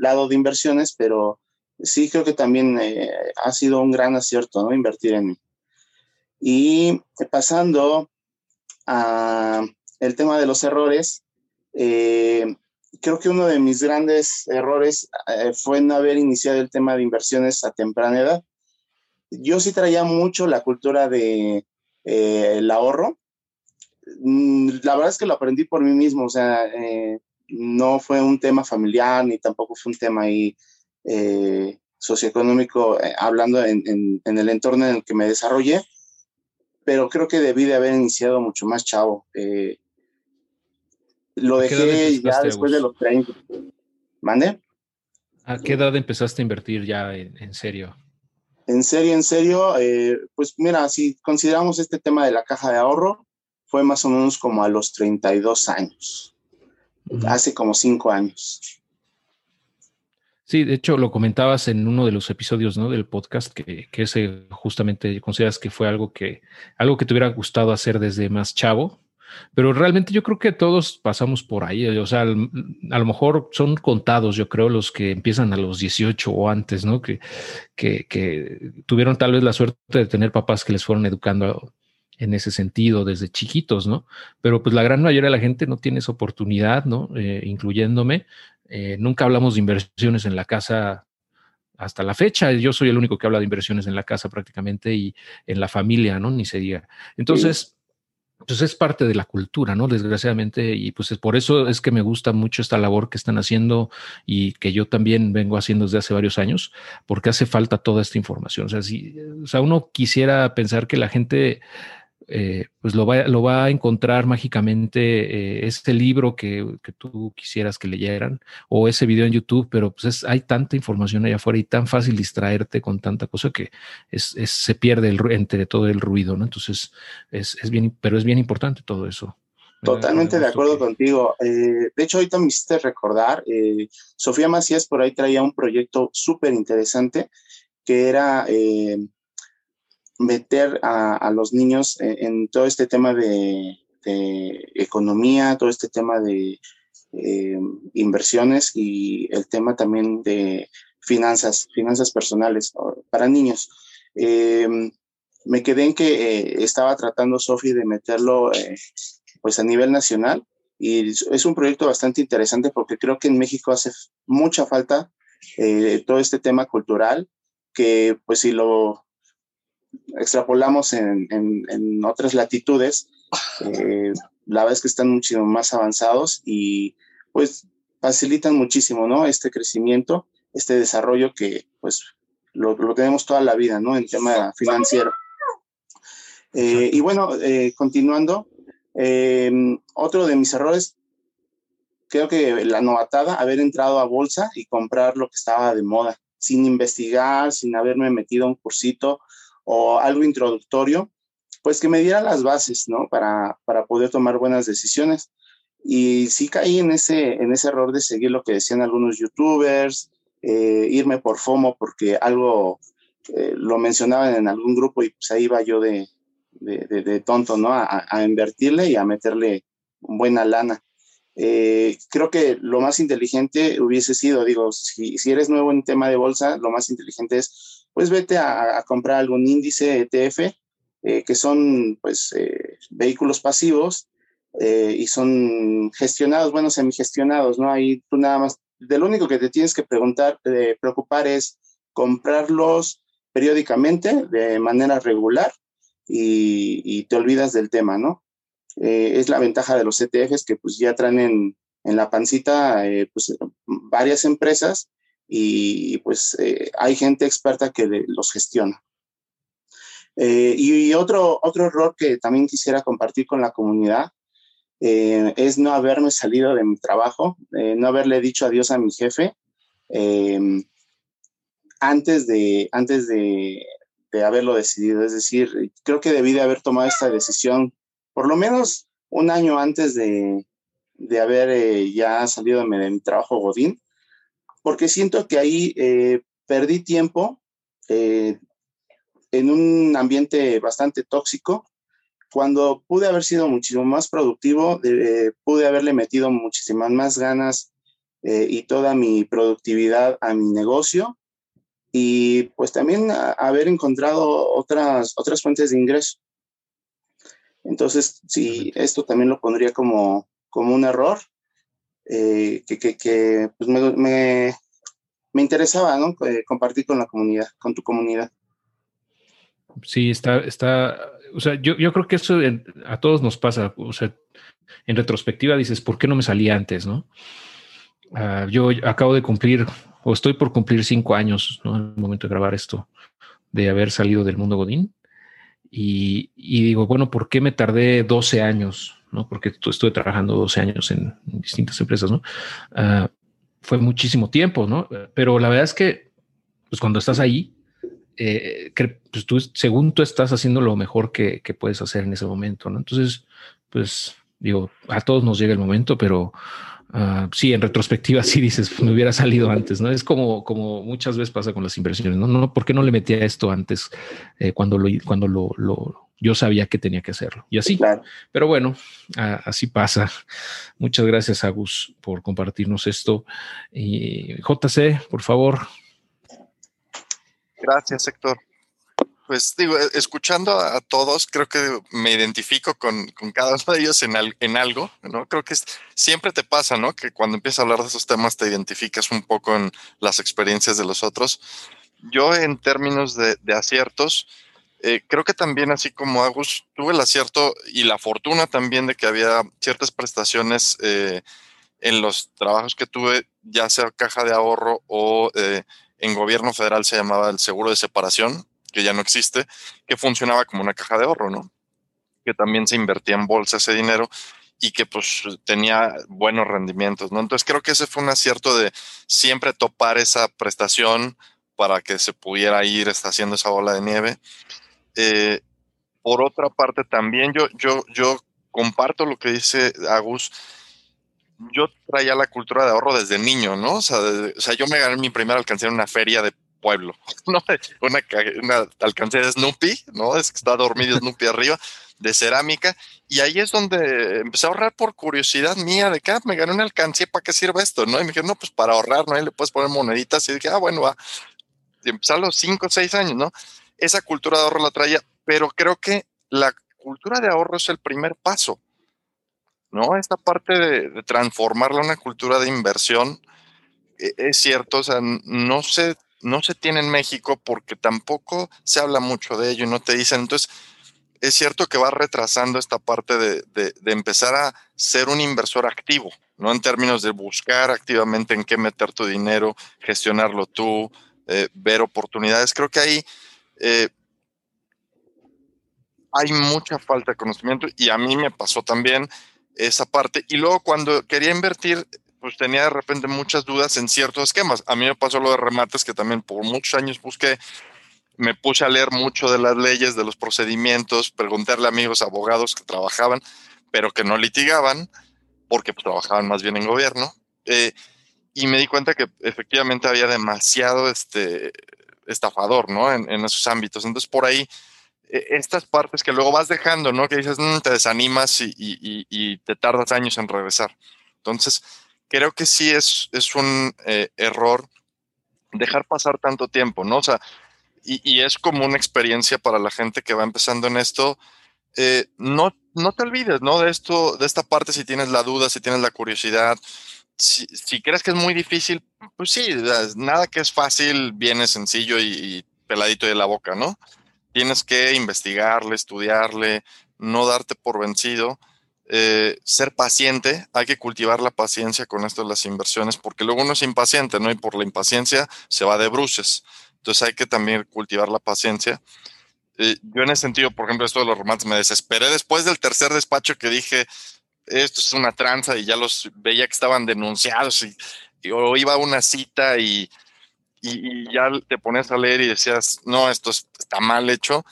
S2: lado de inversiones, pero sí creo que también eh, ha sido un gran acierto ¿no? invertir en mí. Y pasando a el tema de los errores, eh, creo que uno de mis grandes errores eh, fue no haber iniciado el tema de inversiones a temprana edad. Yo sí traía mucho la cultura de eh, el ahorro. Mm, la verdad es que lo aprendí por mí mismo, o sea, eh, no fue un tema familiar ni tampoco fue un tema ahí eh, socioeconómico, hablando en, en, en, el entorno en el que me desarrollé, pero creo que debí de haber iniciado mucho más chavo. Lo dejé ya después de los 30. ¿Mande?
S1: ¿A qué edad empezaste a invertir ya en, en serio?
S2: En serio, en serio, eh, pues mira, si consideramos este tema de la caja de ahorro, fue más o menos como a los 32 años, uh -huh. hace como 5 años.
S1: Sí, de hecho lo comentabas en uno de los episodios ¿no? del podcast que, que ese justamente consideras que fue algo que algo que te hubiera gustado hacer desde más chavo, pero realmente yo creo que todos pasamos por ahí. O sea, a lo mejor son contados, yo creo, los que empiezan a los 18 o antes, ¿no? Que, que, que tuvieron tal vez la suerte de tener papás que les fueron educando en ese sentido desde chiquitos, ¿no? Pero pues la gran mayoría de la gente no tiene esa oportunidad, ¿no? Eh, incluyéndome. Eh, nunca hablamos de inversiones en la casa hasta la fecha. Yo soy el único que habla de inversiones en la casa prácticamente y en la familia, ¿no? Ni se diga. Entonces... Sí pues es parte de la cultura, ¿no? Desgraciadamente, y pues es por eso es que me gusta mucho esta labor que están haciendo y que yo también vengo haciendo desde hace varios años, porque hace falta toda esta información. O sea, si, o sea, uno quisiera pensar que la gente eh, pues lo va, lo va, a encontrar mágicamente eh, ese libro que, que, tú quisieras que leyeran o ese video en YouTube, pero pues hay tanta información allá afuera y tan fácil distraerte con tanta cosa que es, se pierde el, entre todo el ruido, ¿no? Entonces, es, es bien, pero es bien importante todo eso.
S2: Totalmente de acuerdo contigo. Eh, de hecho, ahorita me hiciste recordar, eh, Sofía Macías por ahí traía un proyecto súper interesante que era eh, meter a, los niños en, todo este tema de, economía, todo este tema de inversiones y el tema también de finanzas, finanzas personales para niños. me quedé en que estaba tratando Sofía de meterlo pues a nivel nacional y es un proyecto bastante interesante porque creo que en México hace mucha falta eh, todo este tema cultural que pues si lo extrapolamos en, en, otras latitudes, eh, la verdad es que están mucho más avanzados y pues facilitan muchísimo, ¿no? Este crecimiento, este desarrollo que pues lo, lo tenemos toda la vida, ¿no? En tema financiero. Eh, y bueno, continuando, Em, otro de mis errores, creo que la novatada, haber entrado a bolsa y comprar lo que estaba de moda, sin investigar, sin haberme metido a un cursito o algo introductorio, pues que me diera las bases, ¿no? Para, para poder tomar buenas decisiones. Y sí caí en ese, en ese error de seguir lo que decían algunos youtubers, eh, irme por FOMO porque algo eh, lo mencionaban en algún grupo y pues ahí iba yo de, de, tonto, ¿no? A, invertirle y a meterle buena lana. Eh, creo que lo más inteligente hubiese sido, digo, si, si, eres nuevo en tema de bolsa, lo más inteligente es, pues vete a, comprar algún índice ETF, eh, que son, pues, eh, vehículos pasivos y son gestionados, bueno, semi-gestionados, ¿no? Ahí tú nada más, de lo único que te tienes que preguntar, preocupar es comprarlos periódicamente, de manera regular, y, te olvidas del tema, ¿no? Eh, es la ventaja de los ETFs que pues ya traen en, la pancita eh, pues, varias empresas y pues eh, hay gente experta que los gestiona. y otro, otro error que también quisiera compartir con la comunidad es no haberme salido de mi trabajo, no haberle dicho adiós a mi jefe antes de, antes de, de haberlo decidido. Es decir, creo que debí de haber tomado esta decisión por lo menos un año antes de, haber eh, ya salido de mi, trabajo Godín, porque siento que ahí eh, perdí tiempo eh, en un ambiente bastante tóxico. Cuando pude haber sido muchísimo más productivo, pude haberle metido muchísimas más ganas y toda mi productividad a mi negocio y pues también haber encontrado otras, otras fuentes de ingreso. Entonces, sí, esto también lo pondría como, como un error eh, que, que, pues me, me, interesaba ¿no? Eh, compartir con la comunidad, con tu comunidad.
S1: Sí, está, está, o sea, yo, yo creo que eso a todos nos pasa, o sea, en retrospectiva dices, ¿por qué no me salí antes, no? Uh, yo acabo de cumplir o estoy por cumplir cinco años, ¿no? En el momento de grabar esto, de haber salido del mundo Godín. Y, digo, bueno, ¿por qué me tardé 12 años? ¿No? Porque estuve trabajando 12 años en, distintas empresas, ¿no? Uh, fue muchísimo tiempo, ¿no? Pero la verdad es que, pues cuando estás ahí, eh, pues tú, según tú estás haciendo lo mejor que, que, puedes hacer en ese momento, ¿no? Entonces, pues digo, a todos nos llega el momento, pero Ah, sí, en retrospectiva sí dices, me hubiera salido antes, ¿no? Es como, como muchas veces pasa con las inversiones, ¿no? no ¿Por qué no le metía esto antes eh, cuando, lo, cuando lo, lo, yo sabía que tenía que hacerlo? Y así, pero bueno, así pasa. Muchas gracias, Agus, por compartirnos esto. Y JC, por favor.
S5: Gracias, Héctor pues digo, e, escuchando a, todos, creo que me identifico con, cada uno de ellos en, en, algo, ¿no? Creo que siempre te pasa, ¿no? Que cuando empiezas a hablar de esos temas te identificas un poco en las experiencias de los otros. Yo en términos de, aciertos, eh, creo que también así como Agus, tuve el acierto y la fortuna también de que había ciertas prestaciones eh, en los trabajos que tuve, ya sea caja de ahorro o eh, en gobierno federal se llamaba el seguro de separación, que ya no existe, que funcionaba como una caja de ahorro, ¿no? que también se invertía en bolsa ese dinero y que pues tenía buenos rendimientos, ¿no? Entonces creo que ese fue un acierto de siempre topar esa prestación para que se pudiera ir haciendo esa bola de nieve. Eh, por otra parte, también yo, yo, yo comparto lo que dice Agus. Yo traía la cultura de ahorro desde niño, ¿no? O sea, o sea yo me gané mi primera alcancía en una feria de pueblo, ¿no? Una, una alcancía de Snoopy, ¿no? Es que está dormido Snoopy arriba de cerámica. Y ahí es donde empecé a ahorrar por curiosidad mía de que ah, me gané una alcancía, ¿para qué sirve esto? ¿no? Y me dijeron, no, pues para ahorrar, ¿no? Ahí le puedes poner moneditas. Y dije, ah, bueno, va. Y empecé a los 5 o 6 años, ¿no? Esa cultura de ahorro la traía, pero creo que la cultura de ahorro es el primer paso, ¿no? Esta parte de, transformarla en una cultura de inversión, e, es cierto, o sea, no se, no se tiene en México porque tampoco se habla mucho de ello y no te dicen, entonces, es cierto que va retrasando esta parte de, empezar a ser un inversor activo, ¿no? En términos de buscar activamente en qué meter tu dinero, gestionarlo tú, eh, ver oportunidades. Creo que ahí eh, hay mucha falta de conocimiento y a mí me pasó también esa parte. Y luego cuando quería invertir, pues tenía de repente muchas dudas en ciertos esquemas. A mí me pasó lo de remates que también por muchos años busqué me puse a leer mucho de las leyes, de los procedimientos, preguntarle a amigos abogados que trabajaban, pero que no litigaban, porque pues, trabajaban más bien en gobierno. Eh, y me di cuenta que efectivamente había demasiado este, estafador, ¿no? En, esos ámbitos. Entonces, por ahí, e, estas partes que luego vas dejando, ¿no? Que dices, mm, te desanimas y, te tardas años en regresar. Entonces, creo que sí es, es un eh, error dejar pasar tanto tiempo, ¿no? O sea, y, es como una experiencia para la gente que va empezando en esto. Eh, no, no te olvides, ¿no? De esto, de esta parte, si tienes la duda, si tienes la curiosidad, si, crees que es muy difícil, pues sí, nada que es fácil viene sencillo y, peladito de la boca, ¿no? Tienes que investigarle, estudiarle, no darte por vencido, eh, ser paciente, hay que cultivar la paciencia con esto de las inversiones, porque luego uno es impaciente, ¿no? Y por la impaciencia se va de bruces. Entonces hay que también cultivar la paciencia. Yo en ese sentido, por ejemplo, esto de los romances me desesperé después del tercer despacho que dije, esto es una tranza y ya los veía que estaban denunciados y, o iba a una cita y, y, ya te pones a leer y decías, no, esto está mal hecho.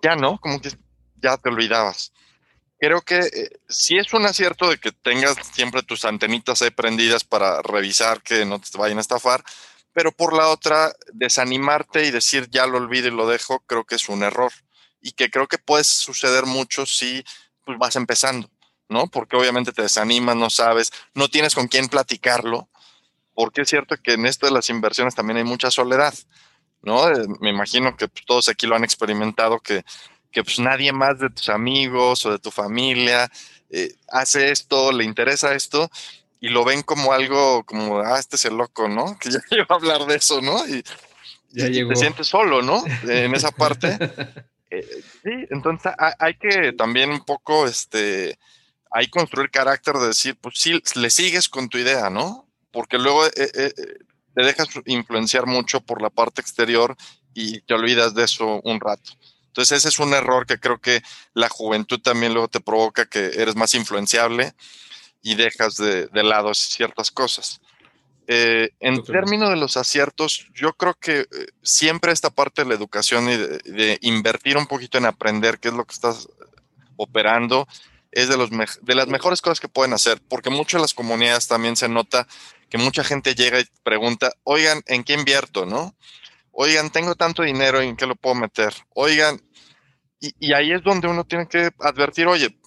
S5: Ya no, como que ya te olvidabas. Creo que eh, sí es un acierto de que tengas siempre tus antenitas ahí prendidas para revisar que no te vayan a estafar, pero por la otra, desanimarte y decir ya lo olvido y lo dejo, creo que es un error. Y que creo que puede suceder mucho si pues, vas empezando, ¿no? Porque obviamente te desanimas, no sabes, no tienes con quién platicarlo, porque es cierto que en esto de las inversiones también hay mucha soledad, ¿no? Eh, me imagino que todos aquí lo han experimentado, que, que pues nadie más de tus amigos o de tu familia eh, hace esto, le interesa esto, y lo ven como algo como, ah, este es el loco, ¿no? Que ya iba a hablar de eso, ¿no? Y, ya te sientes solo, ¿no? En esa parte. Eh, sí, entonces hay, que también un poco, este, hay construir carácter de decir, pues sí, le sigues con tu idea, ¿no? Porque luego eh, eh, te dejas influenciar mucho por la parte exterior y te olvidas de eso un rato. Entonces ese es un error que creo que la juventud también luego te provoca que eres más influenciable y dejas de, lado ciertas cosas. Eh, en términos de los aciertos, yo creo que eh, siempre esta parte de la educación y de, invertir un poquito en aprender qué es lo que estás operando es de, los de las mejores cosas que pueden hacer, porque muchas de las comunidades también se nota que mucha gente llega y pregunta, oigan, ¿en qué invierto? ¿No? Oigan, tengo tanto dinero, ¿en qué lo puedo meter? Oigan, y, ahí es donde uno tiene que advertir, oye,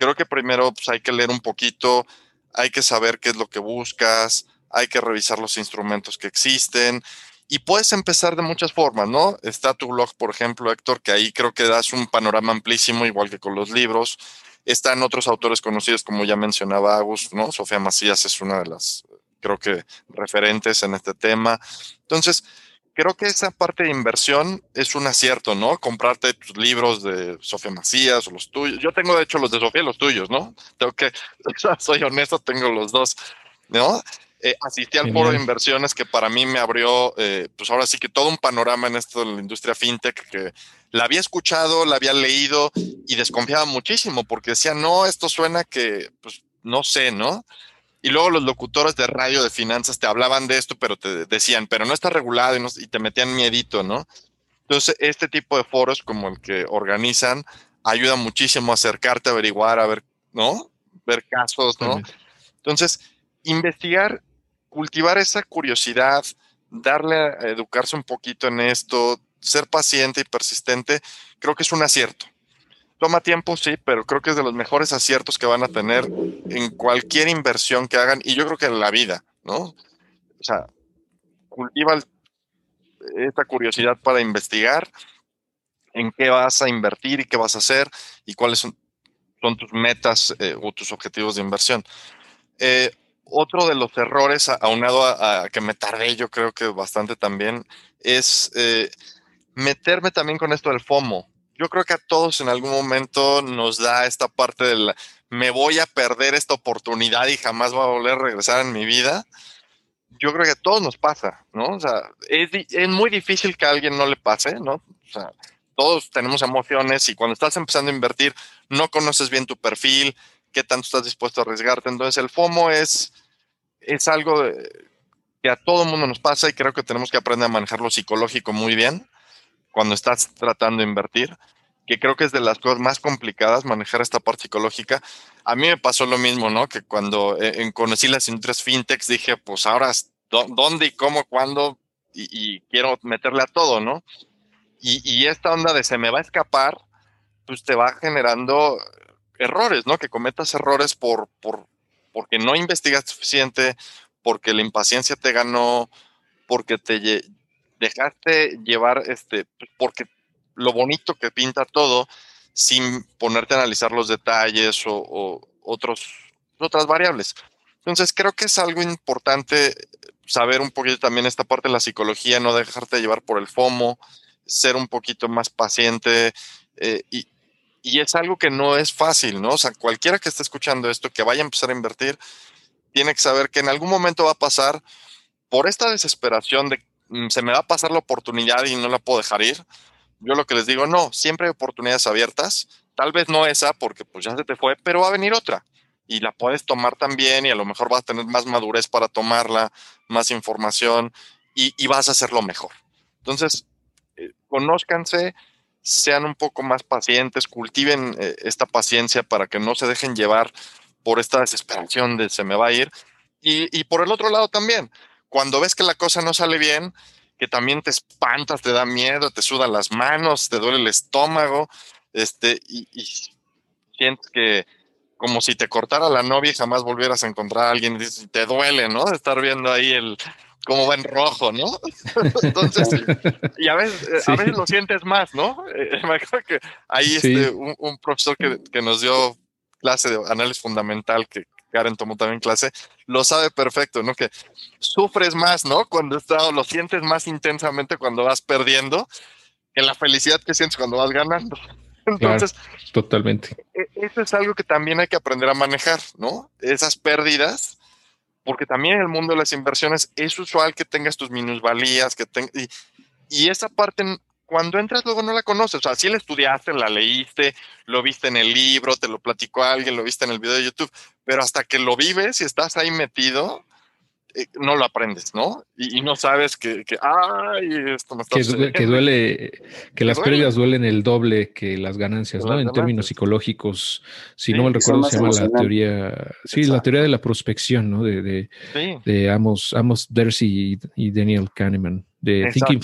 S5: creo que primero pues, hay que leer un poquito, hay que saber qué es lo que buscas, hay que revisar los instrumentos que existen y puedes empezar de muchas formas, ¿no? Está tu blog, por ejemplo, Héctor, que ahí creo que das un panorama amplísimo, igual que con los libros. Están otros autores conocidos, como ya mencionaba Agus, ¿no? Sofía Macías es una de las, creo que, referentes en este tema. Entonces, creo que esa parte de inversión es un acierto, ¿no? Comprarte tus libros de Sofía Macías o los tuyos. Yo tengo, de hecho, los de Sofía y los tuyos, ¿no? Tengo que, soy honesto, tengo los dos, ¿no? Eh, asistí al foro de inversiones que para mí me abrió, eh, pues ahora sí que todo un panorama en esto de la industria fintech, que la había escuchado, la había leído y desconfiaba muchísimo porque decía, no, esto suena que, pues, no sé, ¿no? Y luego los locutores de radio de finanzas te hablaban de esto, pero te decían, pero no está regulado y, te metían miedito, ¿no? Entonces, este tipo de foros como el que organizan ayuda muchísimo a acercarte, a averiguar, a ver, ¿no? Ver casos, ¿no? Entonces, investigar, cultivar esa curiosidad, darle a educarse un poquito en esto, ser paciente y persistente, creo que es un acierto. Toma tiempo, sí, pero creo que es de los mejores aciertos que van a tener en cualquier inversión que hagan y yo creo que en la vida, ¿no? O sea, cultiva esta curiosidad para investigar en qué vas a invertir y qué vas a hacer y cuáles son, tus metas eh, o tus objetivos de inversión. Eh, otro de los errores, aunado a, que me tardé yo creo que bastante también, es eh, meterme también con esto del FOMO yo creo que a todos en algún momento nos da esta parte del me voy a perder esta oportunidad y jamás va a volver a regresar en mi vida. Yo creo que a todos nos pasa, ¿no? O sea, es, es muy difícil que a alguien no le pase, ¿no? O sea, todos tenemos emociones y cuando estás empezando a invertir no conoces bien tu perfil, qué tanto estás dispuesto a arriesgarte. Entonces el FOMO es, es algo que a todo mundo nos pasa y creo que tenemos que aprender a manejarlo psicológico muy bien cuando estás tratando de invertir, que creo que es de las cosas más complicadas manejar esta parte psicológica. A mí me pasó lo mismo, ¿no? Que cuando eh, conocí las industrias fintechs dije, pues ahora, ¿dónde y cómo, cuándo? Y, quiero meterle a todo, ¿no? Y, esta onda de se me va a escapar, pues te va generando errores, ¿no? Que cometas errores por, por, porque no investigas suficiente, porque la impaciencia te ganó, porque te dejaste llevar, este, porque lo bonito que pinta todo, sin ponerte a analizar los detalles o, otros, otras variables. Entonces, creo que es algo importante saber un poquito también esta parte de la psicología, no dejarte llevar por el FOMO, ser un poquito más paciente eh, y, y es algo que no es fácil, ¿no? O sea, cualquiera que esté escuchando esto, que vaya a empezar a invertir, tiene que saber que en algún momento va a pasar por esta desesperación de se me va a pasar la oportunidad y no la puedo dejar ir. Yo lo que les digo, no, siempre hay oportunidades abiertas. Tal vez no esa porque pues ya se te fue, pero va a venir otra y la puedes tomar también y a lo mejor vas a tener más madurez para tomarla, más información y, vas a hacerlo mejor. Entonces, eh, conózcanse, sean un poco más pacientes, cultiven eh, esta paciencia para que no se dejen llevar por esta desesperación de se me va a ir. y por el otro lado también, cuando ves que la cosa no sale bien, que también te espantas, te da miedo, te sudan las manos, te duele el estómago, este, y, sientes que como si te cortara la novia y jamás volvieras a encontrar a alguien, y te duele, ¿no? De estar viendo ahí el cómo va en rojo, ¿no? Entonces, y a veces, a veces lo sientes más, ¿no? Eh, me acuerdo que ahí este, un, profesor que, que, nos dio clase de análisis fundamental que Karen tomó también clase, lo sabe perfecto, ¿no? Que sufres más, ¿no? Cuando estás, lo sientes más intensamente cuando vas perdiendo que la felicidad que sientes cuando vas ganando. Entonces,
S1: totalmente.
S5: E, eso es algo que también hay que aprender a manejar, ¿no? Esas pérdidas, porque también en el mundo de las inversiones es usual que tengas tus minusvalías, que y, y esa parte cuando entras luego no la conoces. O sea, si la estudiaste, la leíste, lo viste en el libro, te lo platicó alguien, lo viste en el video de YouTube, pero hasta que lo vives y estás ahí metido, eh, no lo aprendes, ¿no? Y, no sabes que, ay, esto me está
S1: que, que duele, que, las pérdidas duelen el doble que las ganancias, ¿no? En términos psicológicos, si no me recuerdo, se llama la teoría, sí, la teoría de la prospección, ¿no? De, de, Amos, Amos Dersi y, Daniel Kahneman, de Thinking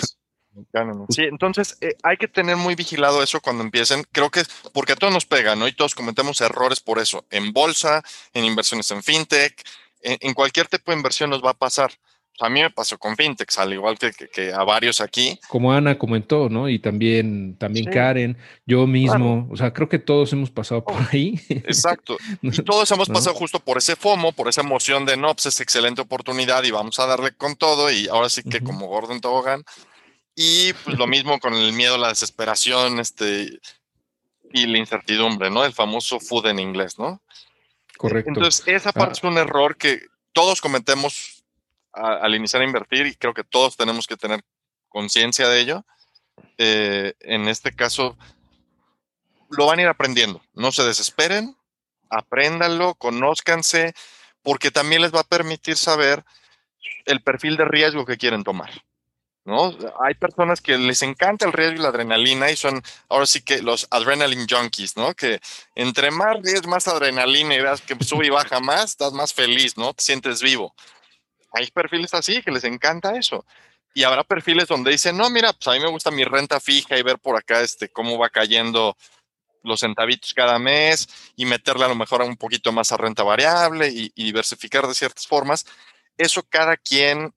S5: Sí, entonces eh, hay que tener muy vigilado eso cuando empiecen. Creo que porque a todos nos pega, ¿no? Y todos cometemos errores por eso. En bolsa, en inversiones en fintech, en, cualquier tipo de inversión nos va a pasar. A mí me pasó con fintechs, al igual que, a varios aquí.
S1: Como Ana comentó, ¿no? Y también, también Karen, yo mismo, o sea, creo que todos hemos pasado por oh, ahí.
S5: Exacto. Y todos hemos pasado justo por ese FOMO, por esa emoción de, no, pues es excelente oportunidad y vamos a darle con todo y ahora sí que como Gordon Tobogán y pues lo mismo con el miedo, la desesperación, este, y la incertidumbre, ¿no? El famoso food en inglés, ¿no?
S1: Correcto.
S5: Entonces, esa ah. parte es un error que todos cometemos al iniciar a invertir y creo que todos tenemos que tener conciencia de ello. eh, en este caso, lo van a ir aprendiendo. No se desesperen, apréndanlo, conózcanse, porque también les va a permitir saber el perfil de riesgo que quieren tomar. ¿No? Hay personas que les encanta el riesgo y la adrenalina y son ahora sí que los adrenaline junkies, ¿no? Que entre más riesgo, más adrenalina y veas que sube y baja más, estás más feliz, ¿no? Te sientes vivo. Hay perfiles así que les encanta eso. Y habrá perfiles donde dicen, no, mira, pues a mí me gusta mi renta fija y ver por acá este, cómo va cayendo los centavitos cada mes y meterle a lo mejor un poquito más a renta variable y, diversificar de ciertas formas. Eso cada quien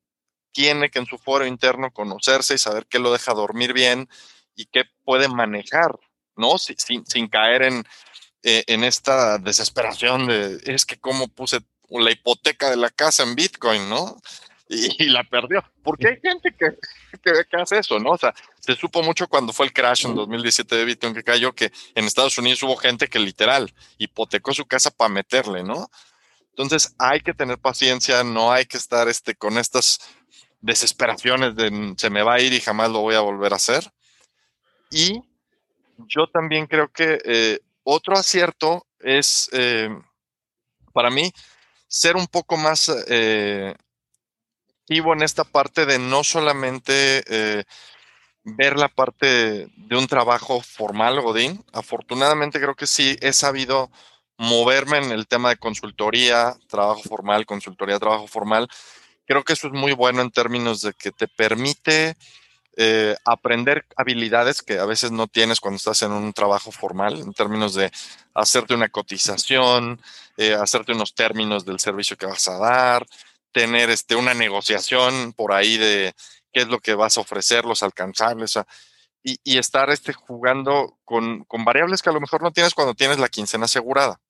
S5: tiene que en su foro interno conocerse y saber qué lo deja dormir bien y qué puede manejar, ¿no? Sin, sin caer en, eh, en esta desesperación de, es que cómo puse la hipoteca de la casa en Bitcoin, ¿no? y, la perdió. Porque hay gente que, que, hace eso, ¿no? O sea, se supo mucho cuando fue el crash en 2017 de Bitcoin que cayó, que en Estados Unidos hubo gente que literal hipotecó su casa para meterle, ¿no? Entonces hay que tener paciencia, no hay que estar este, con estas desesperaciones de se me va a ir y jamás lo voy a volver a hacer. Y yo también creo que eh, otro acierto es, eh, para mí, ser un poco más eh, en esta parte de no solamente eh, ver la parte de un trabajo formal, Godín. Afortunadamente creo que sí he sabido moverme en el tema de consultoría, trabajo formal, consultoría, trabajo formal. Creo que eso es muy bueno en términos de que te permite eh, aprender habilidades que a veces no tienes cuando estás en un trabajo formal, en términos de hacerte una cotización, eh, hacerte unos términos del servicio que vas a dar, tener este, una negociación por ahí de qué es lo que vas a ofrecer, los alcanzables, y, y, estar este, jugando con, con, variables que a lo mejor no tienes cuando tienes la quincena asegurada.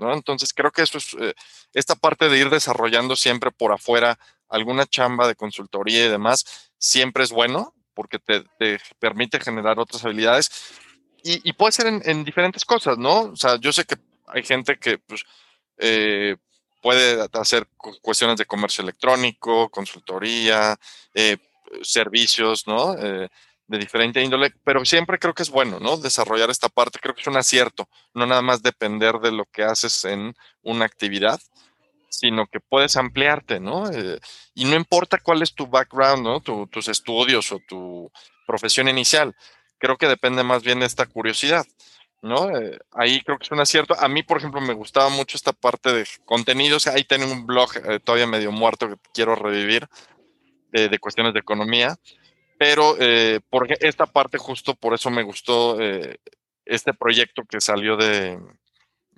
S5: ¿No? Entonces creo que eso es eh, esta parte de ir desarrollando siempre por afuera alguna chamba de consultoría y demás, siempre es bueno porque te, te permite generar otras habilidades y, puede ser en, en, diferentes cosas, ¿no? O sea, yo sé que hay gente que pues, eh, puede hacer cuestiones de comercio electrónico, consultoría, eh, servicios, ¿no? Eh, de diferente índole, pero siempre creo que es bueno, ¿no? Desarrollar esta parte, creo que es un acierto, no nada más depender de lo que haces en una actividad, sino que puedes ampliarte, ¿no? Eh, y no importa cuál es tu background, ¿no? tus estudios o tu profesión inicial, creo que depende más bien de esta curiosidad. ¿no? Eh, ahí creo que es un acierto. A mí, por ejemplo, me gustaba mucho esta parte de contenidos. Ahí tengo un blog eh, todavía medio muerto que quiero revivir de cuestiones de economía. Pero eh, porque esta parte justo por eso me gustó este proyecto que salió de,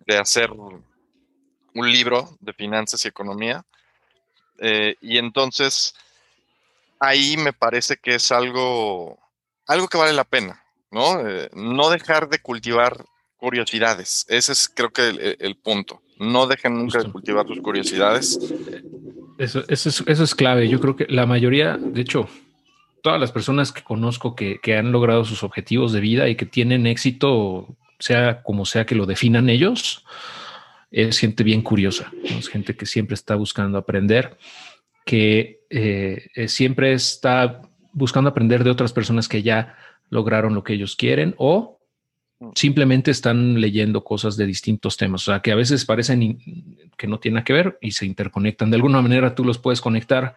S5: de, hacer un libro de finanzas y economía. y entonces ahí me parece que es algo, algo que vale la pena. ¿no? Eh, no dejar de cultivar curiosidades. Ese es creo que el, punto. No dejen nunca de cultivar tus curiosidades.
S1: Eso, es, clave. Yo creo que la mayoría, de hecho, todas las personas que conozco que, han logrado sus objetivos de vida y que tienen éxito, sea como sea que lo definan ellos, es gente bien curiosa, es gente que siempre está buscando aprender, que eh, eh, siempre está buscando aprender de otras personas que ya lograron lo que ellos quieren o mm. simplemente están leyendo cosas de distintos temas, o sea, que a veces parecen que no tienen que ver y se interconectan. De alguna manera tú los puedes conectar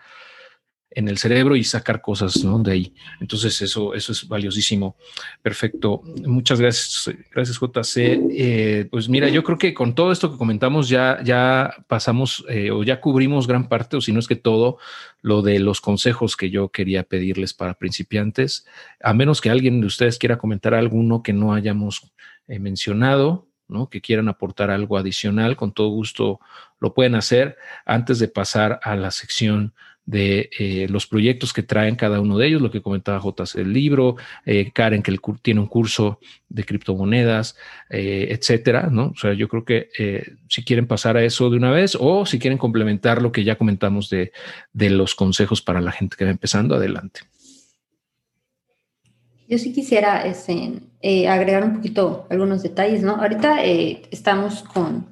S1: en el cerebro y sacar cosas de ahí. Entonces eso, eso es valiosísimo. Perfecto. Muchas gracias. Gracias, JC. Eh, pues mira, yo creo que con todo esto que comentamos ya, ya pasamos eh, o ya cubrimos gran parte, o si no es que todo, lo de los consejos que yo quería pedirles para principiantes, a menos que alguien de ustedes quiera comentar alguno que no hayamos eh, mencionado. ¿no? que quieran aportar algo adicional, con todo gusto lo pueden hacer antes de pasar a la sección de eh, los proyectos que traen cada uno de ellos, lo que comentaba Jotas, el libro, eh, Karen, que tiene un curso de criptomonedas, eh, etcétera, ¿no? O sea, yo creo que si quieren pasar a eso de una vez o si quieren complementar lo que ya comentamos de, de los consejos para la gente que va empezando, adelante.
S3: Yo sí quisiera este, agregar un poquito algunos detalles, ¿no? Ahorita estamos con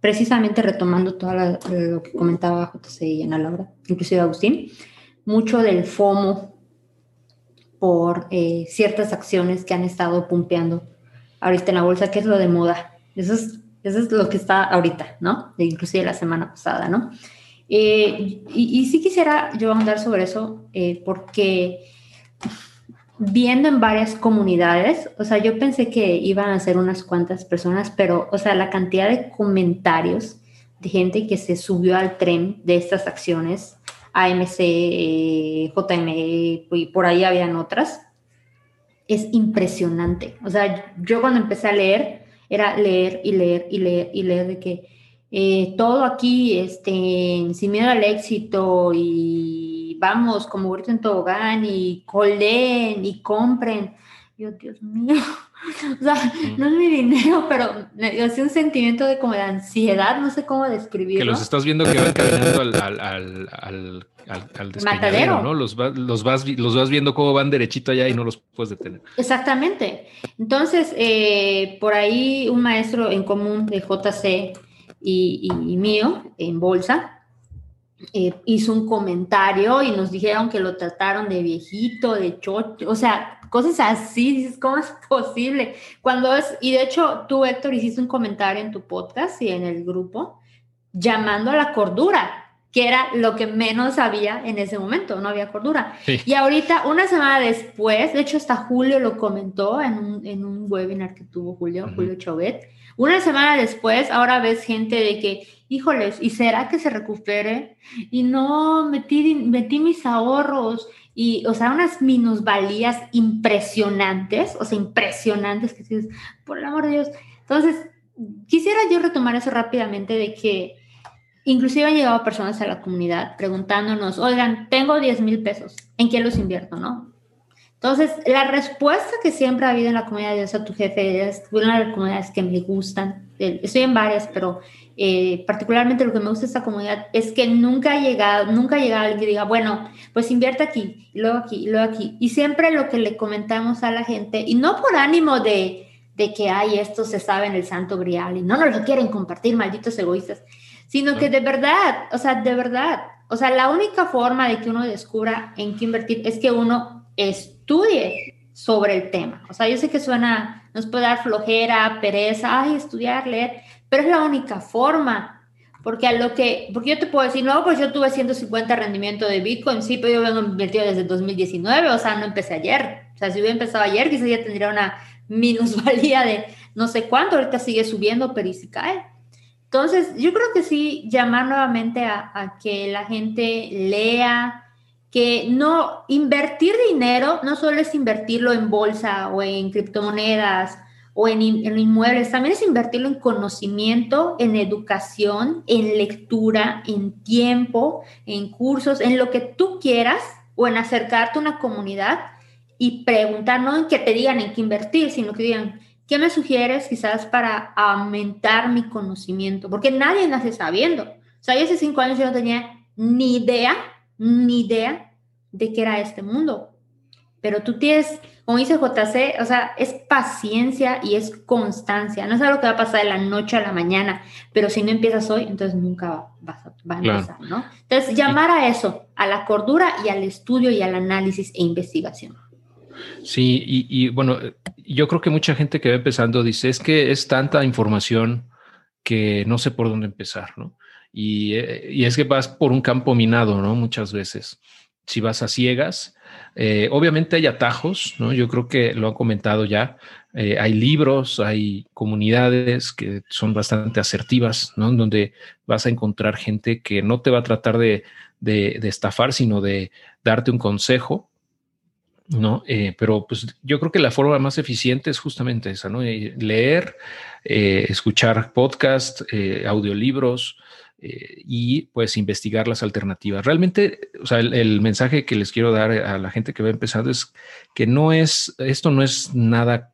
S3: precisamente retomando todo lo que comentaba JC y Ana Laura, inclusive Agustín, mucho del FOMO por eh, ciertas acciones que han estado pumpeando ahorita en la bolsa, que es lo de moda. Eso es, eso es lo que está ahorita, ¿no? Inclusive la semana pasada, ¿no? Eh, y, y, sí quisiera yo ahondar sobre eso, eh, porque viendo en varias comunidades, o sea, yo pensé que iban a ser unas cuantas personas, pero, o sea, la cantidad de comentarios de gente que se subió al tren de estas acciones, AMC, JME, y por ahí habían otras, es impresionante. O sea, yo cuando empecé a leer, era leer y leer y leer y leer de que eh, todo aquí, este, sin miedo al éxito y vamos como ahorita en tobogán y colen y compren. Yo, Dios mío, o sea, no es mi dinero, pero me hace un sentimiento de como de ansiedad, no sé cómo describirlo.
S1: Que los estás viendo que van caminando al, al, al, al,
S3: Matadero.
S1: ¿no? Los, los, vas, los vas viendo cómo van derechito allá y no los puedes detener.
S3: Exactamente. Entonces, eh, por ahí un maestro en común de JC y, y mío en bolsa, eh, hizo un comentario y nos dijeron que lo trataron de viejito, de chocho, o sea, cosas así, dices, ¿cómo es posible? Cuando es, y de hecho tú, Héctor, hiciste un comentario en tu podcast y en el grupo llamando a la cordura, que era lo que menos había en ese momento, no había cordura. Y ahorita, una semana después, de hecho hasta Julio lo comentó en un, en un webinar que tuvo Julio, Julio Chauvet, una semana después, ahora ves gente de que, híjoles, ¿y será que se recupere? Y no, metí, metí mis ahorros y, o sea, unas minusvalías impresionantes, o sea, impresionantes que dices, por el amor de Dios. Entonces, quisiera yo retomar eso rápidamente de que inclusive han llegado personas a la comunidad preguntándonos, oigan, tengo 10 mil pesos, ¿en qué los invierto, no? Entonces, la respuesta que siempre ha habido en la comunidad de Dios a tu jefe es una de las comunidades que me gustan. Eh, estoy en varias, pero eh, particularmente lo que me gusta de esta comunidad es que nunca ha llegado, nunca ha llegado alguien que diga, bueno, pues invierte aquí, y luego aquí, y luego aquí. Y siempre lo que le comentamos a la gente, y no por ánimo de, de que, hay esto se sabe en el santo grial y no nos lo quieren compartir, malditos egoístas, sino que de verdad, o sea, de verdad, o sea, la única forma de que uno descubra en qué invertir es que uno estudie sobre el tema. O sea, yo sé que suena, nos puede dar flojera, pereza, ay, estudiar, leer, pero es la única forma. Porque a lo que, porque yo te puedo decir, no, pues yo tuve 150 rendimiento de Bitcoin, sí, pero yo vengo invertido desde 2019, o sea, no empecé ayer. O sea, si hubiera empezado ayer, quizás ya tendría una minusvalía de no sé cuánto, ahorita sigue subiendo, pero y si cae. Entonces, yo creo que sí, llamar nuevamente a, a que la gente lea, que no invertir dinero no solo es invertirlo en bolsa o en criptomonedas o en, inmuebles, también es invertirlo en conocimiento, en educación, en lectura, en tiempo, en cursos, en lo que tú quieras o en acercarte a una comunidad y preguntar, no en que te digan en qué invertir, sino que digan, ¿qué me sugieres quizás para aumentar mi conocimiento? Porque nadie nace sabiendo. O sea, yo hace cinco años yo no tenía ni idea ni idea de qué era este mundo. Pero tú tienes, como dice JC, o sea, es paciencia y es constancia. No es algo que va a pasar de la noche a la mañana, pero si no empiezas hoy, entonces nunca va, a, empezar, ¿no? Entonces, llamar a eso, a la cordura y al estudio y al análisis e investigación.
S1: Sí, y, y bueno, yo creo que mucha gente que va empezando dice, es que es tanta información que no sé por dónde empezar, ¿no? Eh, y, es que vas por un campo minado, ¿no? Muchas veces. Si vas a ciegas, eh, obviamente hay atajos, ¿no? Yo creo que lo han comentado ya. Eh, hay libros, hay comunidades que son bastante asertivas, ¿no? Donde vas a encontrar gente que no te va a tratar de, de, estafar, sino de darte un consejo, ¿no? pero pues yo creo que la forma más eficiente es justamente esa, ¿no? leer, escuchar podcast, audiolibros, eh, y pues investigar las alternativas. Realmente, o sea, el, mensaje que les quiero dar a la gente que va empezando es que no es, esto no es nada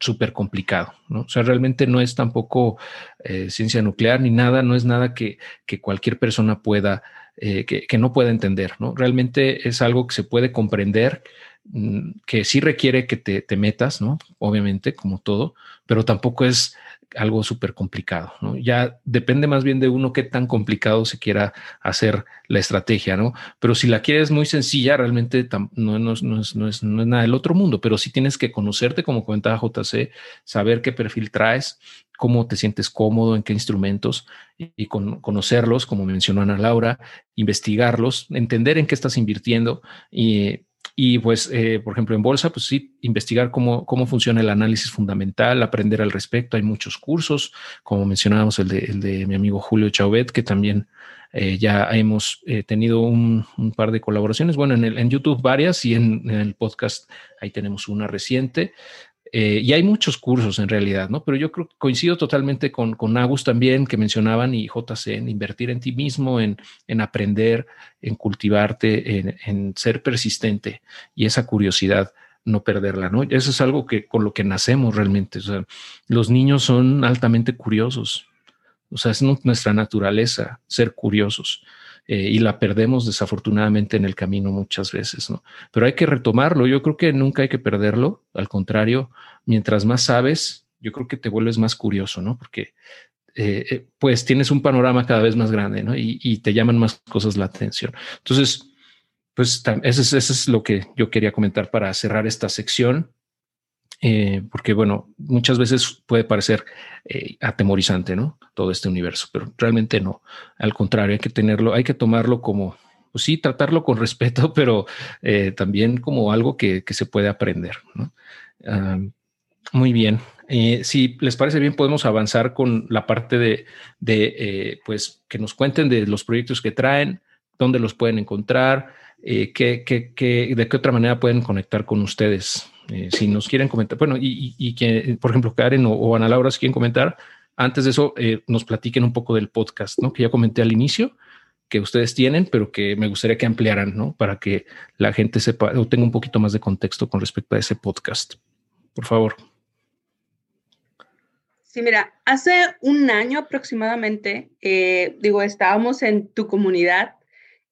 S1: súper complicado, ¿no? O sea, realmente no es tampoco eh, ciencia nuclear ni nada, no es nada que, que cualquier persona pueda, eh, que, que, no pueda entender, ¿no? Realmente es algo que se puede comprender mm, que sí requiere que te, te metas, ¿no? Obviamente, como todo, pero tampoco es algo súper complicado, ¿no? Ya depende más bien de uno qué tan complicado se quiera hacer la estrategia, ¿no? Pero si la quieres muy sencilla, realmente no, es, no, es, nada del otro mundo, pero sí tienes que conocerte, como comentaba JC, saber qué perfil traes, cómo te sientes cómodo, en qué instrumentos y, con, conocerlos, como mencionó Ana Laura, investigarlos, entender en qué estás invirtiendo y y pues, eh, por ejemplo, en bolsa, pues sí, investigar cómo, cómo funciona el análisis fundamental, aprender al respecto. Hay muchos cursos, como mencionábamos, el de, el de mi amigo Julio Chauvet, que también eh, ya hemos eh, tenido un, par de colaboraciones. Bueno, en, el, en YouTube varias y en, el podcast ahí tenemos una reciente. Eh, y hay muchos cursos en realidad, ¿no? Pero yo creo que coincido totalmente con, con Agus también, que mencionaban, y JC, en invertir en ti mismo, en, en aprender, en cultivarte, en, en, ser persistente y esa curiosidad no perderla, ¿no? Eso es algo que con lo que nacemos realmente. O sea, los niños son altamente curiosos. O sea, es nuestra naturaleza ser curiosos. Eh, y la perdemos desafortunadamente en el camino muchas veces, ¿no? Pero hay que retomarlo, yo creo que nunca hay que perderlo, al contrario, mientras más sabes, yo creo que te vuelves más curioso, ¿no? Porque eh, eh pues tienes un panorama cada vez más grande, ¿no? Y, te llaman más cosas la atención. Entonces, pues eso es, eso es lo que yo quería comentar para cerrar esta sección. Eh, porque bueno, muchas veces puede parecer eh, atemorizante, ¿no? Todo este universo, pero realmente no. Al contrario, hay que tenerlo, hay que tomarlo como, pues sí, tratarlo con respeto, pero eh, también como algo que, se puede aprender, ¿no? Uh, muy bien. Eh, si les parece bien, podemos avanzar con la parte de, de pues, que nos cuenten de los proyectos que traen, dónde los pueden encontrar, qué, qué, qué, de qué otra manera pueden conectar con ustedes. Eh, si nos quieren comentar, bueno, y, y, que, por ejemplo, Karen o, o, Ana Laura, si quieren comentar, antes de eso, eh, nos platiquen un poco del podcast, ¿no? Que ya comenté al inicio, que ustedes tienen, pero que me gustaría que ampliaran, ¿no? Para que la gente sepa o tenga un poquito más de contexto con respecto a ese podcast. Por favor.
S4: Sí, mira, hace un año aproximadamente, eh, digo, estábamos en tu comunidad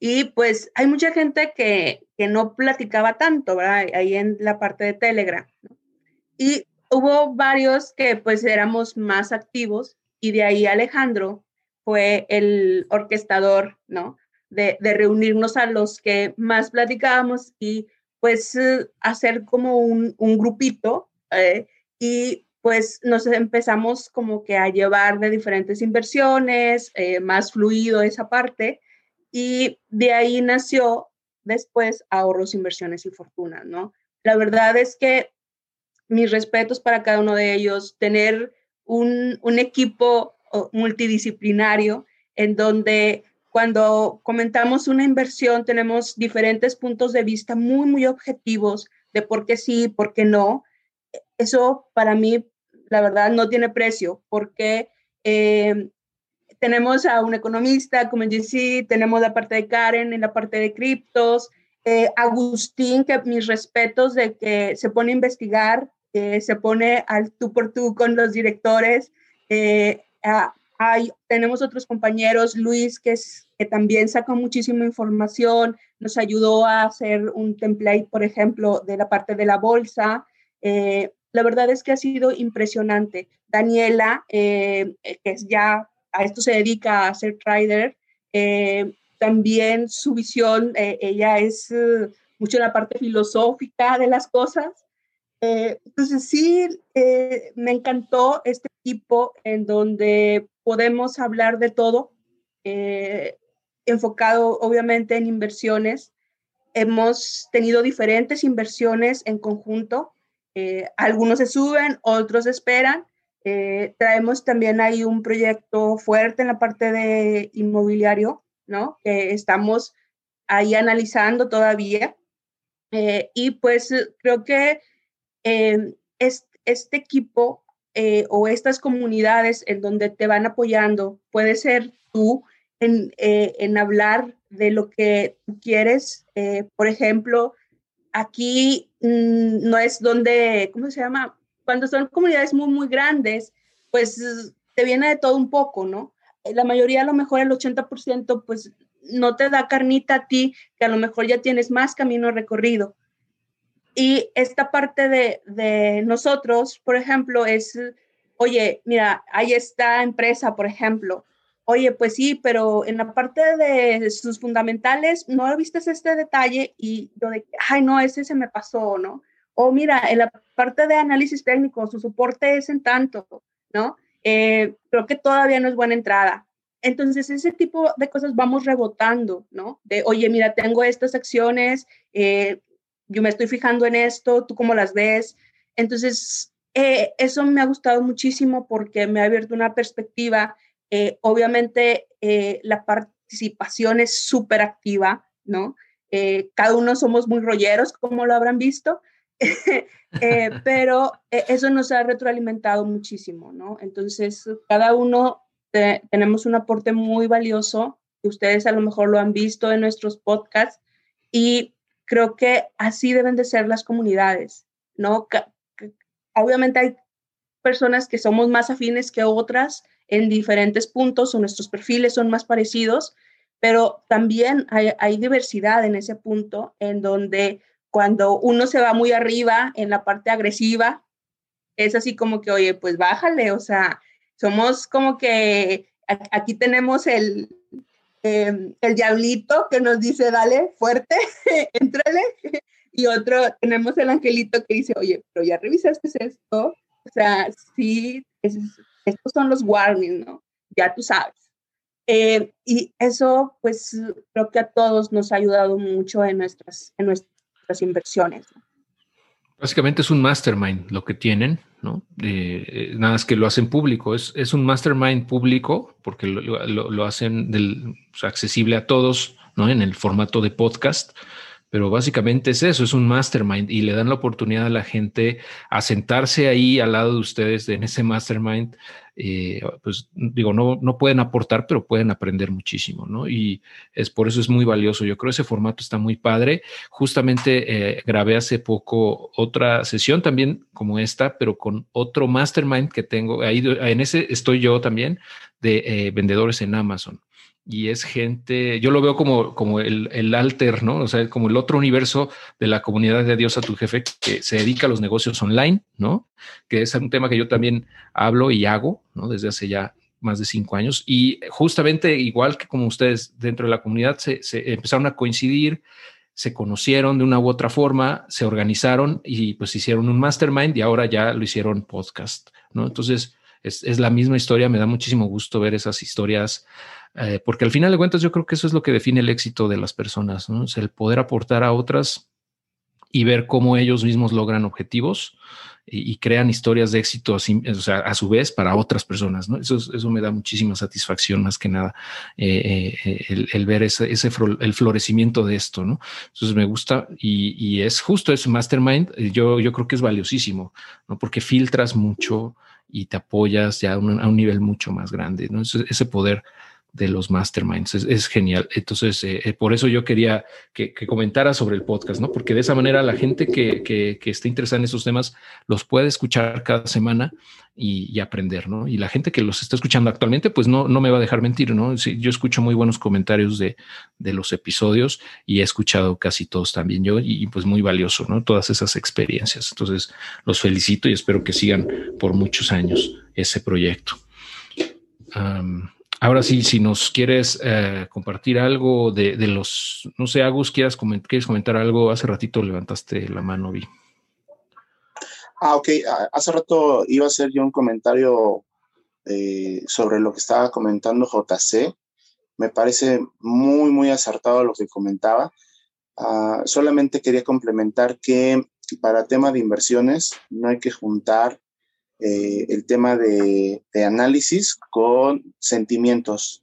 S4: y pues hay mucha gente que, que no platicaba tanto, ¿verdad? Ahí en la parte de Telegram. Y hubo varios que pues éramos más activos y de ahí Alejandro fue el orquestador, ¿no? De, reunirnos a los que más platicábamos y pues hacer como un, un grupito eh, y pues nos empezamos como que a llevar de diferentes inversiones, eh, más fluido esa parte y de ahí nació después ahorros, inversiones y fortuna, ¿no? La verdad es que mis respetos para cada uno de ellos, tener un, un equipo multidisciplinario en donde cuando comentamos una inversión tenemos diferentes puntos de vista muy, muy objetivos de por qué sí, por qué no. Eso para mí, la verdad, no tiene precio porque eh, tenemos a un economista como GC, tenemos la parte de Karen en la parte de criptos, eh, Agustín, que mis respetos de que se pone a investigar, eh, se pone al tú por tú con los directores. Eh, hay, tenemos otros compañeros, Luis, que, es, que también sacó muchísima información, nos ayudó a hacer un template, por ejemplo, de la parte de la bolsa. Eh, la verdad es que ha sido impresionante. Daniela, eh, que es ya a esto se dedica a ser trader, eh, también su visión, eh, ella es uh, mucho la parte filosófica de las cosas. Eh, entonces sí, eh, me encantó este equipo en donde podemos hablar de todo, eh, enfocado obviamente en inversiones. Hemos tenido diferentes inversiones en conjunto. algunos se suben, otros esperan. Traemos también ahí un proyecto fuerte en la parte de inmobiliario ¿no? Que estamos ahí analizando todavía. Eh, y pues creo que eh, es, este equipo eh, o estas comunidades en donde te van apoyando, puede ser tú en, eh, en hablar de lo que tú quieres. Eh, por ejemplo, aquí mmm, no es donde, ¿cómo se llama? Cuando son comunidades muy, muy grandes, pues te viene de todo un poco, ¿no? la mayoría a lo mejor el 80% pues no te da carnita a ti, que a lo mejor ya tienes más camino recorrido. Y esta parte de, de nosotros, por ejemplo, es, oye, mira, hay esta empresa, por ejemplo, oye, pues sí, pero en la parte de sus fundamentales no viste este detalle y yo de, ay, no, ese se me pasó, ¿no? O mira, en la parte de análisis técnico, su soporte es en tanto, ¿no? Eh, creo que todavía no es buena entrada. Entonces, ese tipo de cosas vamos rebotando, ¿no? De, oye, mira, tengo estas acciones, eh, yo me estoy fijando en esto, ¿tú cómo las ves? Entonces, eh, eso me ha gustado muchísimo porque me ha abierto una perspectiva eh, obviamente, la participación es súper activa, ¿no? Cada uno somos muy rolleros, como lo habrán visto, pero eso nos ha retroalimentado muchísimo, ¿no? Entonces, cada uno tenemos un aporte muy valioso, que ustedes a lo mejor lo han visto en nuestros podcasts, y creo que así deben de ser las comunidades, ¿no? Obviamente hay personas que somos más afines que otras, en diferentes puntos o nuestros perfiles son más parecidos, pero también hay, diversidad en ese punto en donde cuando uno se va muy arriba en la parte agresiva, es así como que, oye, pues bájale, o sea, somos como que aquí tenemos el, em, el diablito que nos dice, dale, fuerte, entrale, y otro, tenemos el angelito que dice, oye, pero ya revisaste esto, o sea, sí, es, estos son los warnings, ¿no? Ya tú sabes. Eh, y eso, pues, creo que a todos nos ha ayudado mucho en nuestras, en nuestras inversiones.
S1: Básicamente es un mastermind lo que tienen, ¿no? Eh, nada más que lo hacen público. Es, es un mastermind público porque lo, lo, hacen del, accesible a todos, ¿no? En el formato de podcast pero básicamente es eso, es un mastermind y le dan la oportunidad a la gente a sentarse ahí al lado de ustedes en ese mastermind. Eh, pues digo, no, no pueden aportar, pero pueden aprender muchísimo, ¿no? Y es por eso es muy valioso. Yo creo ese formato está muy padre. Justamente eh, grabé hace poco otra sesión también como esta, pero con otro mastermind que tengo. Ahí en ese estoy yo también de eh, vendedores en Amazon y es gente, yo lo veo como, como el, el, alter, ¿no? O sea, como el otro universo de la comunidad de Dios a tu jefe que se dedica a los negocios online, ¿no? Que es un tema que yo también hablo y hago, ¿no? Desde hace ya más de cinco años. Y justamente igual que como ustedes dentro de la comunidad se, se empezaron a coincidir, se conocieron de una u otra forma, se organizaron y pues hicieron un mastermind y ahora ya lo hicieron podcast, ¿no? Entonces, es, es la misma historia, me da muchísimo gusto ver esas historias eh, porque al final de cuentas yo creo que eso es lo que define el éxito de las personas, ¿no? Es el poder aportar a otras y ver cómo ellos mismos logran objetivos y, crean historias de éxito, o sea, a su vez para otras personas, ¿no? Eso, eso me da muchísima satisfacción más que nada, eh, eh, el, ver ese, ese el florecimiento de esto, ¿no? Entonces me gusta y, es justo ese mastermind, yo, yo creo que es valiosísimo, ¿no? Porque filtras mucho y te apoyas ya a un, nivel mucho más grande, ¿no? ese poder de los masterminds. Es, genial. Entonces, eh, eh, por eso yo quería que, comentara sobre el podcast, ¿no? Porque de esa manera la gente que, que, esté interesada en estos temas los puede escuchar cada semana y, aprender, ¿no? Y la gente que los está escuchando actualmente, pues no, no me va a dejar mentir, ¿no? yo escucho muy buenos comentarios de, de, los episodios y he escuchado casi todos también yo y, pues muy valioso, ¿no? Todas esas experiencias. Entonces, los felicito y espero que sigan por muchos años ese proyecto. Ahora sí, si nos quieres eh, compartir algo de, los, no sé, Agus, ¿quieres, ¿quieres comentar algo? Hace ratito levantaste la mano, Vi.
S2: Ah, ok. Hace rato iba a hacer yo un comentario eh, sobre lo que estaba comentando JC. Me parece muy, muy acertado lo que comentaba. Ah, solamente quería complementar que para tema de inversiones no hay que juntar eh, el tema de, análisis con sentimientos.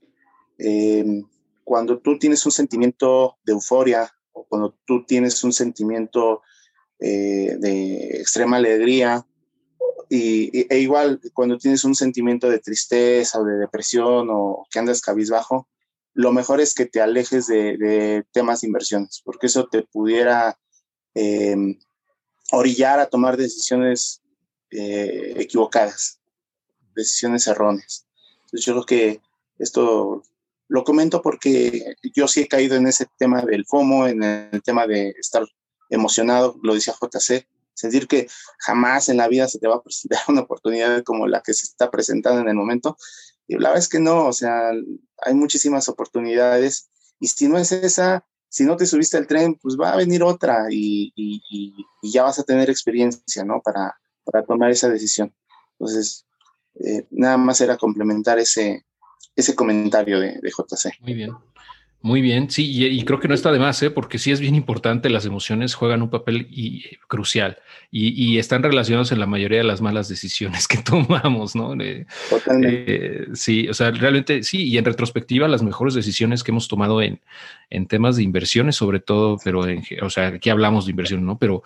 S2: Eh, cuando tú tienes un sentimiento de euforia o cuando tú tienes un sentimiento eh, de extrema alegría, y, e igual cuando tienes un sentimiento de tristeza o de depresión o que andas cabizbajo, lo mejor es que te alejes de, temas de inversiones, porque eso te pudiera orillar a tomar decisiones eh, equivocadas, decisiones erróneas. Entonces yo creo que esto lo comento porque yo sí he caído en ese tema del FOMO, en el tema de estar emocionado, lo decía JC, sentir que jamás en la vida se te va a presentar una oportunidad como la que se está presentando en el momento. Y la verdad es que no, o sea, hay muchísimas oportunidades y si no es esa, si no te subiste al tren, pues va a venir otra y, ya vas a tener experiencia, ¿no? Para, para tomar esa decisión. Entonces, eh, nada más era complementar ese, ese comentario de, de JC.
S1: Muy bien. Muy bien, sí, y, creo que no está de más, ¿eh? porque sí es bien importante, las emociones juegan un papel y, crucial y, están relacionados en la mayoría de las malas decisiones que tomamos, ¿no? Eh, sí, o sea, realmente sí, y en retrospectiva las mejores decisiones que hemos tomado en, en temas de inversiones, sobre todo, pero, en, o sea, aquí hablamos de inversión, ¿no? Pero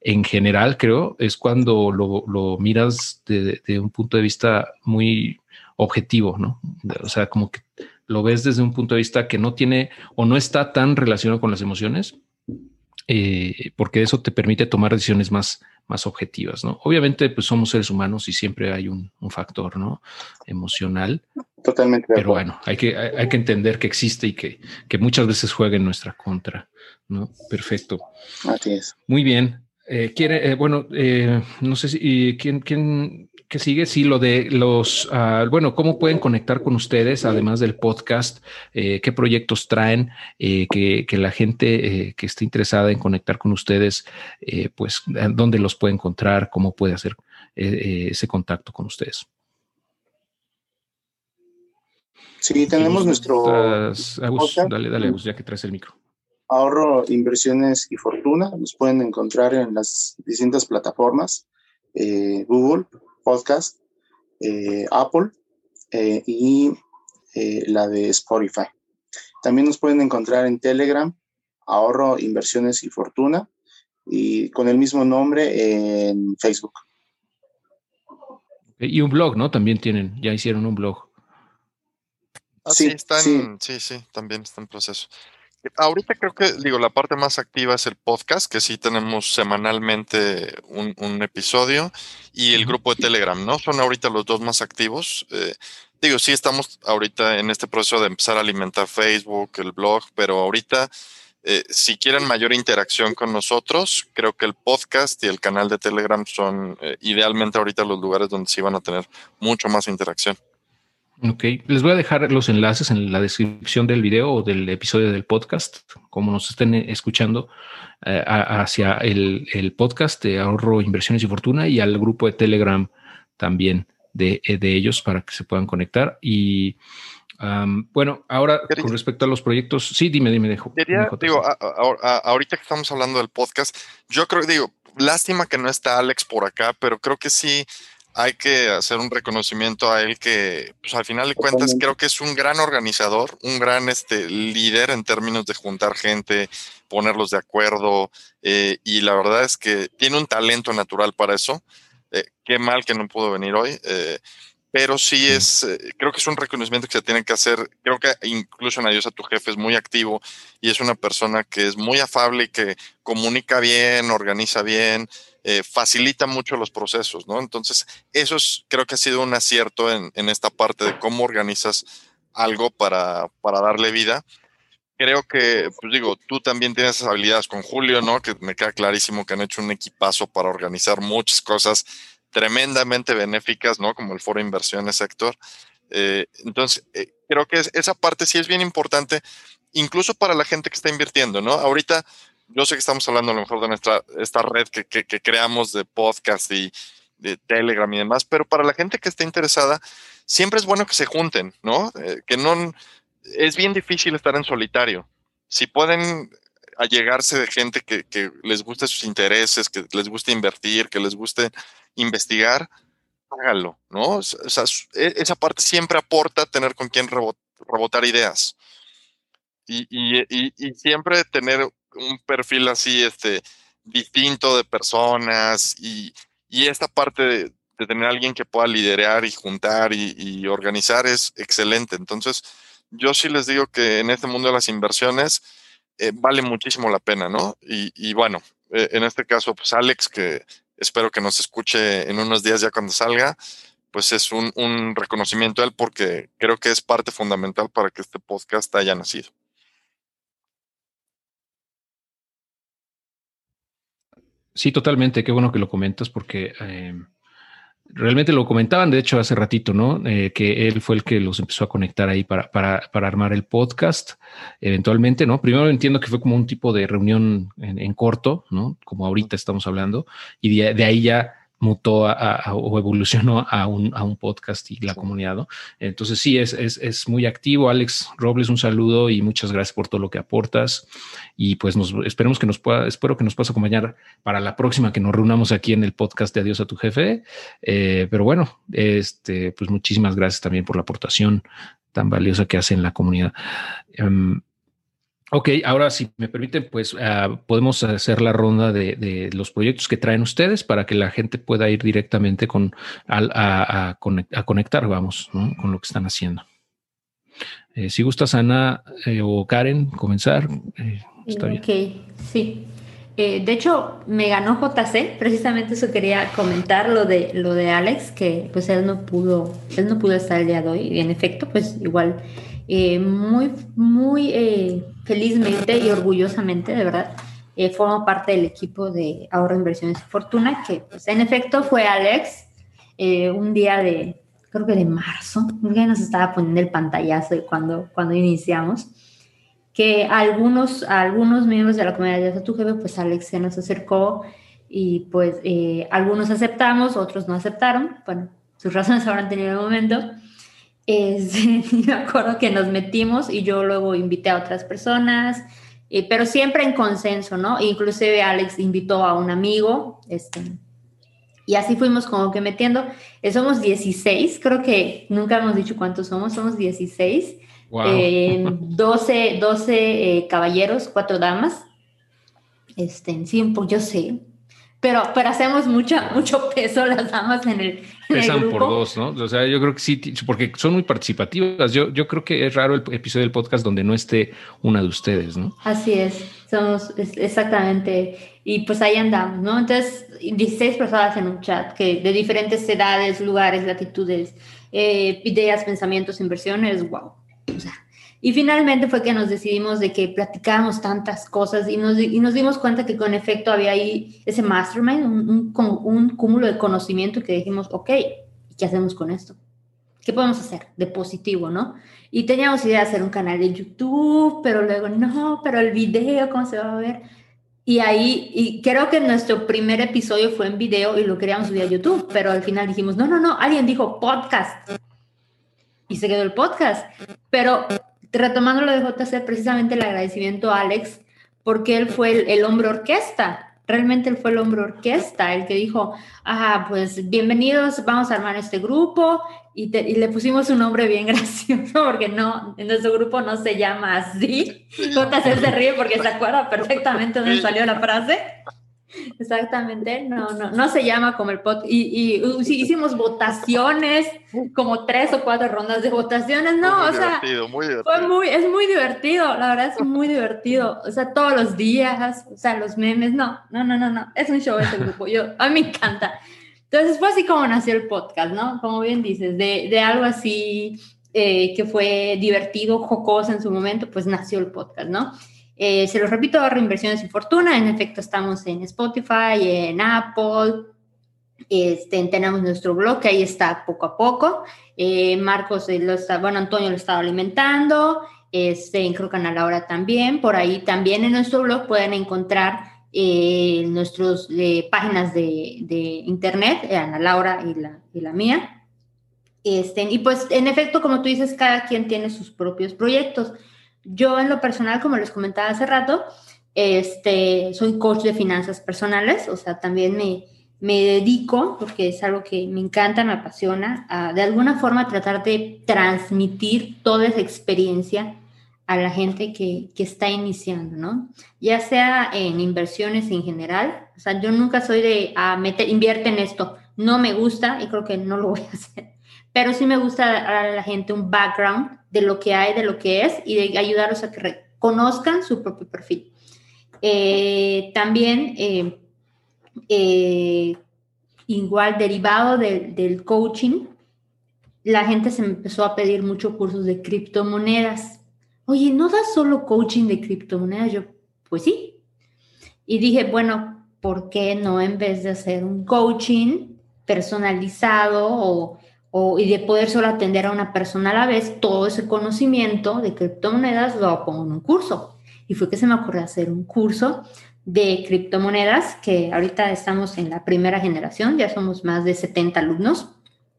S1: en general creo es cuando lo, lo miras de, de un punto de vista muy objetivo, ¿no? O sea, como que lo ves desde un punto de vista que no tiene o no está tan relacionado con las emociones, eh, porque eso te permite tomar decisiones más, más objetivas, ¿no? Obviamente, pues somos seres humanos y siempre hay un, factor, ¿no? Emocional.
S2: Totalmente.
S1: Pero bueno, hay que, hay, que entender que existe y que, que, muchas veces juega en nuestra contra, ¿no? Perfecto.
S2: Así es.
S1: Muy bien. Eh, quiere, eh, bueno, no sé si, ¿quién, quién ¿Qué sigue? Sí, lo de los, uh, bueno, ¿cómo pueden conectar con ustedes, además del podcast? Eh, ¿Qué proyectos traen? Eh, que, que, la gente eh, que esté interesada en conectar con ustedes, pues, ¿dónde los puede encontrar? ¿Cómo puede hacer ese contacto con ustedes?
S2: Sí, tenemos nuestro...
S1: dale, dale, ya que traes el micro.
S2: Ahorro, inversiones y fortuna. Nos pueden encontrar en las distintas plataformas. Google, Podcast, eh, Apple eh, y eh, la de Spotify. También nos pueden encontrar en Telegram, Ahorro, Inversiones y Fortuna, y con el mismo nombre en Facebook.
S1: Y un blog, ¿no? También tienen, ya hicieron un blog.
S5: Ah, sí, están, sí, sí, también está en proceso. Ahorita creo que, digo, la parte más activa es el podcast, que sí tenemos semanalmente un, episodio, y el grupo de Telegram, ¿no? Son ahorita los dos más activos. Eh, digo, sí estamos ahorita en este proceso de empezar a alimentar Facebook, el blog, pero ahorita, eh, si quieren mayor interacción con nosotros, creo que el podcast y el canal de Telegram son eh, idealmente ahorita los lugares donde sí van a tener mucho más interacción.
S1: Ok, les voy a dejar los enlaces en la descripción del video o del episodio del podcast, como nos estén escuchando, eh, hacia el, podcast de ahorro, inversiones y fortuna y al grupo de Telegram también de, eh, ellos para que se puedan conectar. Y bueno, ahora con respecto a los proyectos, sí, dime, dime, dejo.
S5: digo, ahorita que estamos hablando del podcast, yo creo, digo, lástima que no está Alex por acá, pero creo que sí hay que hacer un reconocimiento a él que, pues, al final de cuentas, creo que es un gran organizador, un gran este, líder en términos de juntar gente, ponerlos de acuerdo, eh, y la verdad es que tiene un talento natural para eso. Eh, qué mal que no pudo venir hoy, eh, pero sí es, creo que es un reconocimiento que se tiene que hacer. Creo que incluso en Adiós a tu jefe es muy activo y es una persona que es muy afable y que comunica bien, organiza bien. Eh, facilita mucho los procesos, ¿no? Entonces, eso es, creo que ha sido un acierto en, esta parte de cómo organizas algo para, para darle vida. Creo que, pues digo, tú también tienes esas habilidades con Julio, ¿no? Que me queda clarísimo que han hecho un equipazo para organizar muchas cosas tremendamente benéficas, ¿no? Como el foro de inversiones sector. Eh, entonces, eh, creo que esa parte sí es bien importante, incluso para la gente que está invirtiendo, ¿no? Ahorita, yo sé que estamos hablando a lo mejor de nuestra, esta red que, creamos de podcast y de Telegram y demás, pero para la gente que esté interesada, siempre es bueno que se junten, ¿no? Eh, que no, es bien difícil estar en solitario. Si pueden allegarse de gente que, les guste sus intereses, que les guste invertir, que les guste investigar, háganlo, ¿no? O e, esa parte siempre aporta tener con quien rebotar ideas. Y, y, y, y, siempre tener un perfil así, este, distinto de personas y, esta parte de, tener alguien que pueda liderar y juntar y, organizar es excelente. Entonces, yo sí les digo que en este mundo de las inversiones eh, vale muchísimo la pena, ¿no? Y, bueno, eh, en este caso, pues Alex, que espero que nos escuche en unos días ya cuando salga, pues es un, un reconocimiento a él porque creo que es parte fundamental para que este podcast haya nacido.
S1: Sí, totalmente. Qué bueno que lo comentas porque eh, realmente lo comentaban, de hecho, hace ratito, ¿no? Eh, que él fue el que los empezó a conectar ahí para, para, para, armar el podcast, eventualmente, ¿no? Primero entiendo que fue como un tipo de reunión en, corto, ¿no? Como ahorita estamos hablando, y de ahí ya mutó a, o evolucionó a un, a un, podcast y la comunidad. ¿no? Entonces sí, es, es, es, muy activo. Alex Robles, un saludo y muchas gracias por todo lo que aportas. Y pues nos esperemos que nos pueda, espero que nos puedas acompañar para la próxima que nos reunamos aquí en el podcast de Adiós a tu jefe. Eh, pero bueno, este, pues muchísimas gracias también por la aportación tan valiosa que hace en la comunidad. Um, Ok, ahora si me permiten, pues uh, podemos hacer la ronda de, los proyectos que traen ustedes para que la gente pueda ir directamente con a, conectar, vamos, con lo que están haciendo. Eh, si gustas, Ana eh, o Karen, comenzar. Eh.
S3: Ok, sí. de hecho, me ganó JC, precisamente eso quería comentar, lo de, lo de Alex, que pues él no pudo, él no pudo estar el día de hoy, y en efecto, pues igual eh, muy, muy eh, felizmente y orgullosamente, de verdad, eh, formo parte del equipo de ahorro, inversiones y fortuna, que pues, en efecto fue Alex, un día de, creo que de marzo, que nos estaba poniendo el pantallazo de cuando, cuando iniciamos, que algunos, algunos miembros de la comunidad de tu jefe, pues Alex se nos acercó y pues algunos aceptamos, otros no aceptaron, bueno, sus razones habrán tenido el momento, es, me acuerdo que nos metimos y yo luego invité a otras personas, eh, pero siempre en consenso, ¿no? Inclusive Alex invitó a un amigo, este, y así fuimos como que metiendo. Eh, somos 16, creo que nunca hemos dicho cuántos somos, somos 16. 12, 12 caballeros, 4 damas. Este, sí, pues yo sé, pero, pero hacemos mucha, mucho peso las damas en el,
S1: Pesan por dos, ¿no? O sea, yo creo que sí, porque son muy participativas. Yo, yo creo que es raro el episodio del podcast donde no esté una de ustedes, ¿no?
S3: Así es, somos exactamente. Y pues ahí andamos, ¿no? Entonces, 16 personas en un chat que de diferentes edades, lugares, latitudes, eh, ideas, pensamientos, inversiones, wow. O sea, y finalmente fue que nos decidimos de que platicábamos tantas cosas y nos, y nos dimos cuenta que con efecto había ahí ese mastermind, un, un, un cúmulo de conocimiento que dijimos, ok, ¿y qué hacemos con esto? ¿Qué podemos hacer de positivo, no? Y teníamos idea de hacer un canal de YouTube, pero luego no, pero el video, ¿cómo se va a ver? Y ahí, y creo que nuestro primer episodio fue en video y lo queríamos subir a YouTube, pero al final dijimos, no, no, no, alguien dijo podcast. Y se quedó el podcast. Pero retomando lo de JC, precisamente el agradecimiento a Alex, porque él fue el, hombre orquesta. Realmente él fue el hombre orquesta, el que dijo, ah, pues bienvenidos, vamos a armar este grupo y, le pusimos un nombre bien gracioso porque no, en nuestro grupo no se llama así. JC se ríe porque se acuerda perfectamente dónde salió la frase. Exactamente, no, no, no se llama como el podcast. Y, y hicimos votaciones, como tres o cuatro rondas de votaciones, no, o sea, muy Fue muy, es muy divertido, la verdad es muy divertido, o sea, todos los días, o sea, los memes, no, no, no, no, no, es un show ese grupo, yo, a mí me encanta. Entonces fue así como nació el podcast, ¿no? Como bien dices, de, de algo así eh, que fue divertido, jocoso en su momento, pues nació el podcast, ¿no? Eh, se los repito, Reinversiones y Fortuna. En efecto, estamos en Spotify, en Apple. Este, tenemos nuestro blog que ahí está poco a poco. Eh, Marcos, eh, lo está, bueno, Antonio lo estaba alimentando. Este, creo que Ana Laura también. Por ahí también en nuestro blog pueden encontrar nuestras páginas de, de internet, Ana Laura y la, y la mía. Este, y pues, en efecto, como tú dices, cada quien tiene sus propios proyectos. Yo en lo personal, como les comentaba hace rato, este, soy coach de finanzas personales, o sea, también me, me dedico, porque es algo que me encanta, me apasiona, a de alguna forma tratar de transmitir toda esa experiencia a la gente que, que, está iniciando, ¿no? Ya sea en inversiones en general, o sea, yo nunca soy de a meter, invierte en esto, no me gusta y creo que no lo voy a hacer, pero sí me gusta a la gente un background de lo que hay, de lo que es y de ayudarlos a que reconozcan su propio perfil. Eh, también, eh, eh, igual derivado del coaching, la gente se empezó a pedir muchos cursos de criptomonedas. Oye, ¿no das solo coaching de criptomonedas? Yo, pues sí. Y dije, bueno, ¿por qué no en vez de hacer un coaching personalizado o, o, y de poder solo atender a una persona a la vez, todo ese conocimiento de criptomonedas lo pongo en un curso? Y fue que se me ocurrió hacer un curso de criptomonedas, que ahorita estamos en la primera generación, ya somos más de 70 alumnos,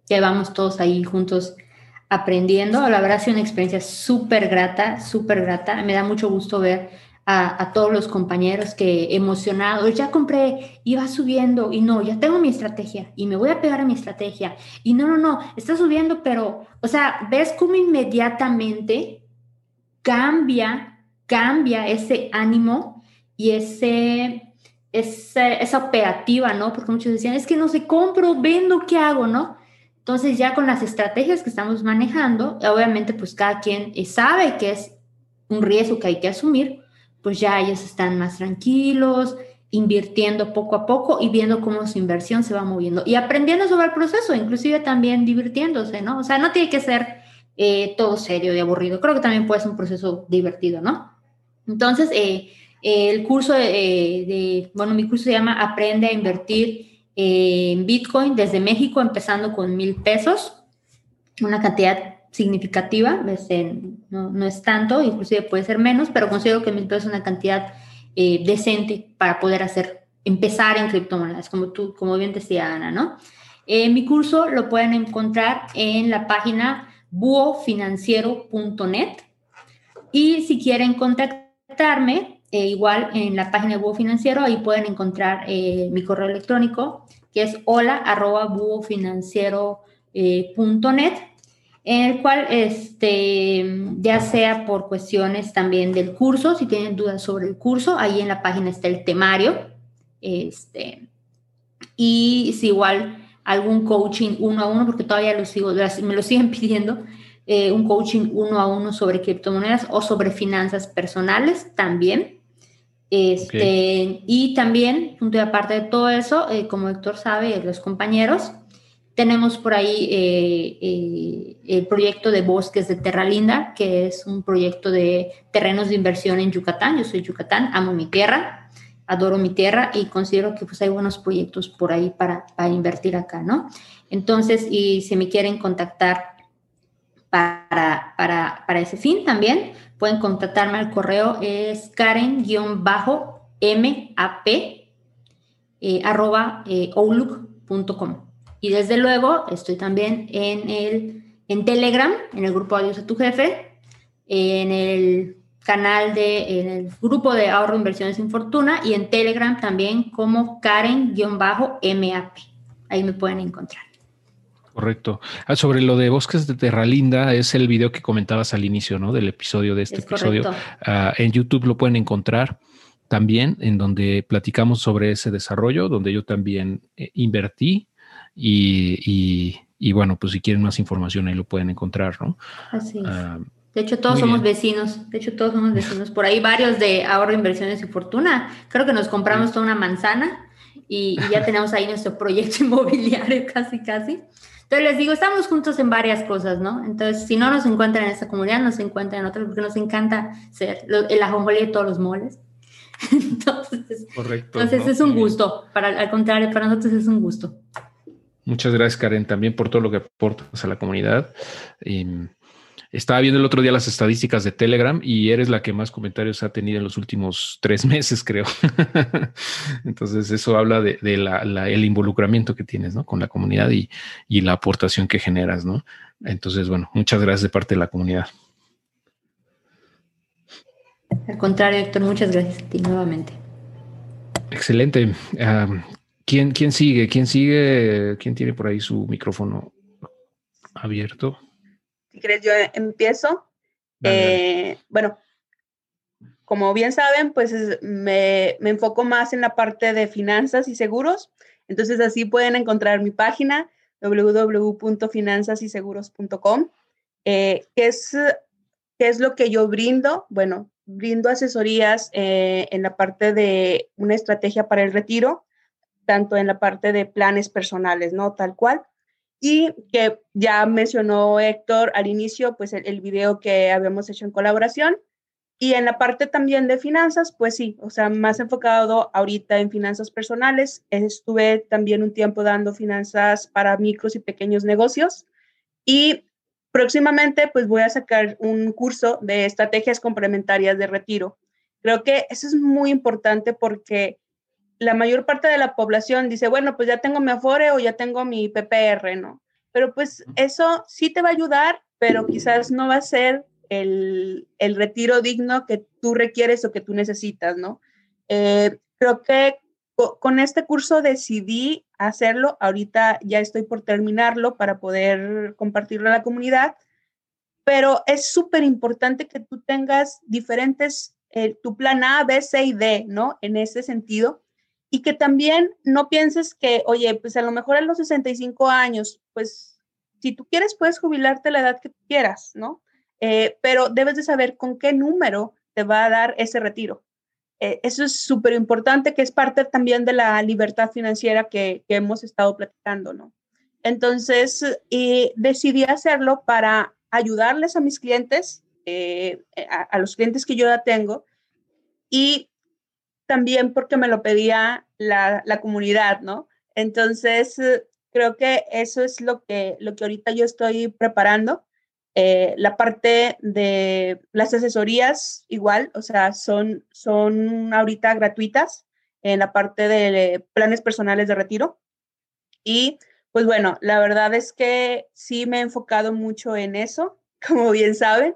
S3: ya vamos todos ahí juntos aprendiendo. La verdad ha sido una experiencia súper grata, súper grata. Me da mucho gusto ver a, todos los compañeros que emocionados, ya compré, iba subiendo y no, ya tengo mi estrategia y me voy a pegar a mi estrategia. Y no, no, no, está subiendo, pero, o sea, ves cómo inmediatamente cambia, cambia ese ánimo y ese, ese, esa operativa, ¿no? Porque muchos decían, es que no sé, compro, vendo, ¿qué hago, no? Entonces ya con las estrategias que estamos manejando, obviamente pues cada quien eh, sabe que es un riesgo que hay que asumir, pues ya ellos están más tranquilos, invirtiendo poco a poco y viendo cómo su inversión se va moviendo y aprendiendo sobre el proceso, inclusive también divirtiéndose, ¿no? O sea, no tiene que ser eh, todo serio y aburrido, creo que también puede ser un proceso divertido, ¿no? Entonces, eh, el curso de, bueno, mi curso se llama Aprende a invertir en Bitcoin desde México, empezando con mil pesos, una cantidad significativa, no, no, es tanto, inclusive puede ser menos, pero considero que mil pesos es una cantidad eh, decente para poder hacer, empezar en criptomonedas, como tú, como bien decía Ana, ¿no? Eh, mi curso lo pueden encontrar en la página buofinanciero.net y si quieren contactarme, eh, igual en la página de Búho Financiero, ahí pueden encontrar mi correo electrónico, que es hola arroba eh, en el cual, este, ya sea por cuestiones también del curso, si tienen dudas sobre el curso, ahí en la página está el temario, este, y si igual algún coaching uno a uno, porque todavía lo sigo, me lo siguen pidiendo, un coaching uno a uno sobre criptomonedas o sobre finanzas personales también. Este, Y también, punto de aparte de todo eso, eh, como Héctor sabe, los compañeros, tenemos por ahí eh, eh, el proyecto de bosques de Terra Linda, que es un proyecto de terrenos de inversión en Yucatán. Yo soy Yucatán, amo mi tierra, adoro mi tierra y considero que pues hay buenos proyectos por ahí para, invertir acá, ¿no? Entonces, y si me quieren contactar para, para, para ese fin también, pueden contactarme al correo, es karen-map eh, arroba eh, outlook.com. Y desde luego estoy también en, el, en Telegram, en el grupo Adiós a tu jefe, en el canal de, en el grupo de ahorro inversiones sin fortuna y en Telegram también como Karen-MAP. Ahí me pueden encontrar.
S1: Correcto. Ah, sobre lo de Bosques de Terralinda, es el video que comentabas al inicio, ¿no? Del episodio de este episodio. Ah, en YouTube lo pueden encontrar también, en donde platicamos sobre ese desarrollo, donde yo también eh, invertí y, y, bueno, pues si quieren más información ahí lo pueden encontrar, ¿no?
S3: Así es. Ah, de hecho, todos somos vecinos. De hecho, todos somos vecinos. Por ahí varios de ahorro, inversiones y fortuna. Creo que nos compramos toda una manzana y, y ya tenemos ahí nuestro proyecto inmobiliario casi, casi. Entonces les digo, estamos juntos en varias cosas, ¿no? Entonces, si no nos encuentran en esta comunidad, nos encuentran en otras, porque nos encanta ser el ajonjolí de todos los moles. entonces, Correcto, entonces es un gusto, para, al contrario, para nosotros es un gusto.
S1: Muchas gracias, Karen, también por todo lo que aportas a la comunidad. Y estaba viendo el otro día las estadísticas de Telegram y eres la que más comentarios ha tenido en los últimos tres meses, creo. Entonces eso habla de, el involucramiento que tienes ¿no? con la comunidad y, la aportación que generas. ¿no? Entonces, bueno, muchas gracias de parte de la comunidad.
S3: Al contrario, Héctor, muchas gracias a ti nuevamente.
S1: Excelente. ¿Quién, ¿Quién sigue? ¿Quién sigue? ¿Quién tiene por ahí su micrófono abierto?
S4: Si quieres, yo empiezo. Eh, bueno, como bien saben, pues me, me, enfoco más en la parte de finanzas y seguros. Entonces así pueden encontrar mi página www.finanzasyseguros.com. Eh, ¿qué, es, ¿Qué es lo que yo brindo? Bueno, brindo asesorías eh, en la parte de una estrategia para el retiro, tanto en la parte de planes personales, ¿no? Tal cual, y que ya mencionó Héctor al inicio, pues el, video que habíamos hecho en colaboración, Y en la parte también de finanzas, pues sí, o sea, más enfocado ahorita en finanzas personales. Estuve también un tiempo dando finanzas para micros y pequeños negocios. Y próximamente, pues voy a sacar un curso de estrategias complementarias de retiro. Creo que eso es muy importante porque la mayor parte de la población dice, bueno, pues ya tengo mi Afore o ya tengo mi PPR, ¿no? Pero pues eso sí te va a ayudar, pero quizás no va a ser el, retiro digno que tú requieres o que tú necesitas, ¿no? Eh, creo que con este curso decidí hacerlo, ahorita ya estoy por terminarlo para poder compartirlo a la comunidad, pero es súper importante que tú tengas diferentes, eh, tu plan A, B, C y D, ¿no? En ese sentido, y que también no pienses que, oye, pues a lo mejor a los 65 años, pues si tú quieres puedes jubilarte a la edad que quieras, ¿no? Eh, pero debes de saber con qué número te va a dar ese retiro. Eh, eso es súper importante, que es parte también de la libertad financiera que, hemos estado platicando, ¿no? Entonces, decidí hacerlo para ayudarles a mis clientes, eh, a, a, los clientes que yo ya tengo, y también porque me lo pedía la, comunidad, ¿no? Entonces, creo que eso es lo que, lo que ahorita yo estoy preparando. Eh, la parte de las asesorías, igual, o sea, son, son ahorita gratuitas en la parte de planes personales de retiro. Y pues bueno, la verdad es que sí me he enfocado mucho en eso, como bien saben,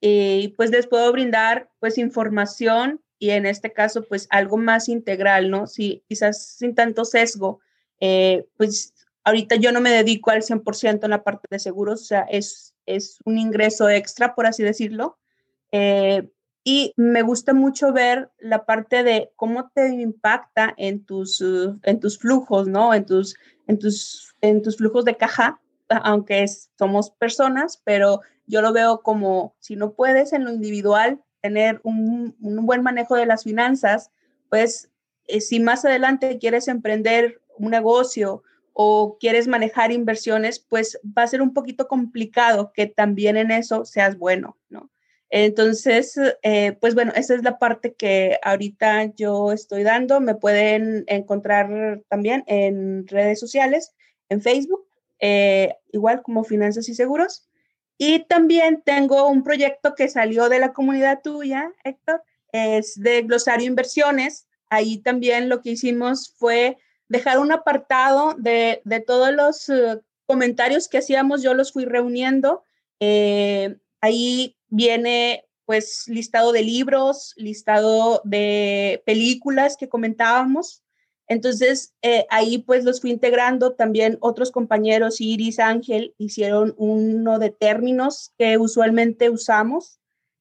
S4: y pues les puedo brindar pues información y en este caso, pues algo más integral, ¿no? Sí, quizás sin tanto sesgo, eh, pues ahorita yo no me dedico al 100% en la parte de seguros, o sea, es, es un ingreso extra, por así decirlo. Eh, y me gusta mucho ver la parte de cómo te impacta en tus, en tus flujos, ¿no? En tus, en, tus, en tus flujos de caja, aunque somos personas, pero yo lo veo como si no puedes en lo individual tener un, buen manejo de las finanzas, pues eh, si más adelante quieres emprender un negocio o quieres manejar inversiones, pues va a ser un poquito complicado que también en eso seas bueno, ¿no? Entonces, eh, pues bueno, esa es la parte que ahorita yo estoy dando. Me pueden encontrar también en redes sociales, en Facebook, eh, igual como Finanzas y Seguros. Y también tengo un proyecto que salió de la comunidad tuya, Héctor, es de glosario inversiones. Ahí también lo que hicimos fue dejar un apartado de, todos los eh, comentarios que hacíamos, yo los fui reuniendo. Eh, ahí viene pues listado de libros, listado de películas que comentábamos, entonces, eh, ahí pues los fui integrando. También otros compañeros, Iris, Ángel, hicieron uno de términos que usualmente usamos,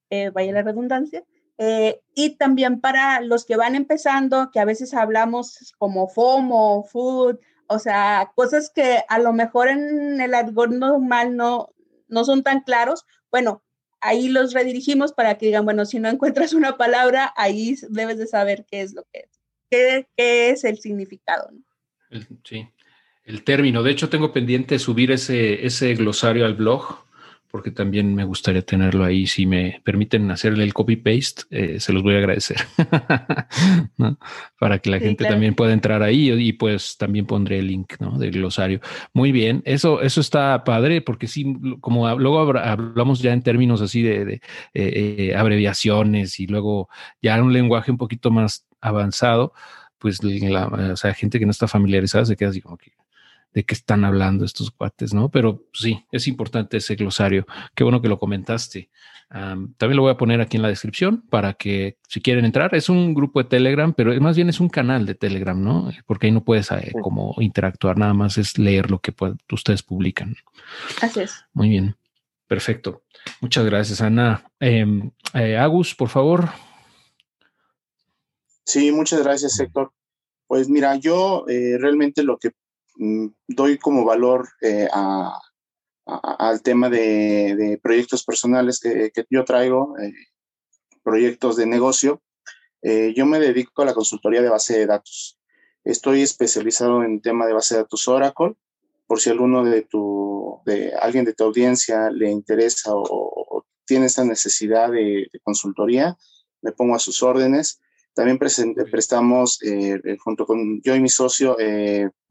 S4: eh, vaya la redundancia. Eh, y también para los que van empezando, que a veces hablamos como FOMO, food, o sea, cosas que a lo mejor en el algoritmo normal no, no son tan claros. Bueno, ahí los redirigimos para que digan, bueno, si no encuentras una palabra, ahí debes de saber qué es lo que es qué, es el significado.
S1: sí, el término. De hecho, tengo pendiente subir ese, ese glosario al blog porque también me gustaría tenerlo ahí. Si me permiten hacerle el copy-paste, eh, se los voy a agradecer. Para que la gente también pueda entrar ahí y pues también pondré el link ¿no? del glosario. Muy bien, eso, eso está padre porque sí, como luego hablamos ya en términos así de, eh, eh, abreviaciones y luego ya un lenguaje un poquito más avanzado, pues la, o sea, gente que no está familiarizada se queda así como que de qué están hablando estos cuates, ¿no? Pero sí, es importante ese glosario. Qué bueno que lo comentaste. también lo voy a poner aquí en la descripción para que si quieren entrar, es un grupo de Telegram, pero más bien es un canal de Telegram, ¿no? Porque ahí no puedes eh, como interactuar, nada más es leer lo que ustedes publican.
S4: Así es.
S1: Muy bien, perfecto. Muchas gracias, Ana. Em, eh, Agus, por favor.
S2: Sí, muchas gracias, Héctor. Pues mira, yo eh, realmente lo que mm, doy como valor eh, al tema de, proyectos personales que, yo traigo, eh, proyectos de negocio, yo me dedico a la consultoría de base de datos. Estoy especializado en tema de base de datos Oracle. Por si alguno de tu, de alguien de tu audiencia le interesa o tiene esta necesidad de, consultoría, me pongo a sus órdenes. También prestamos, eh, junto con yo y mi socio,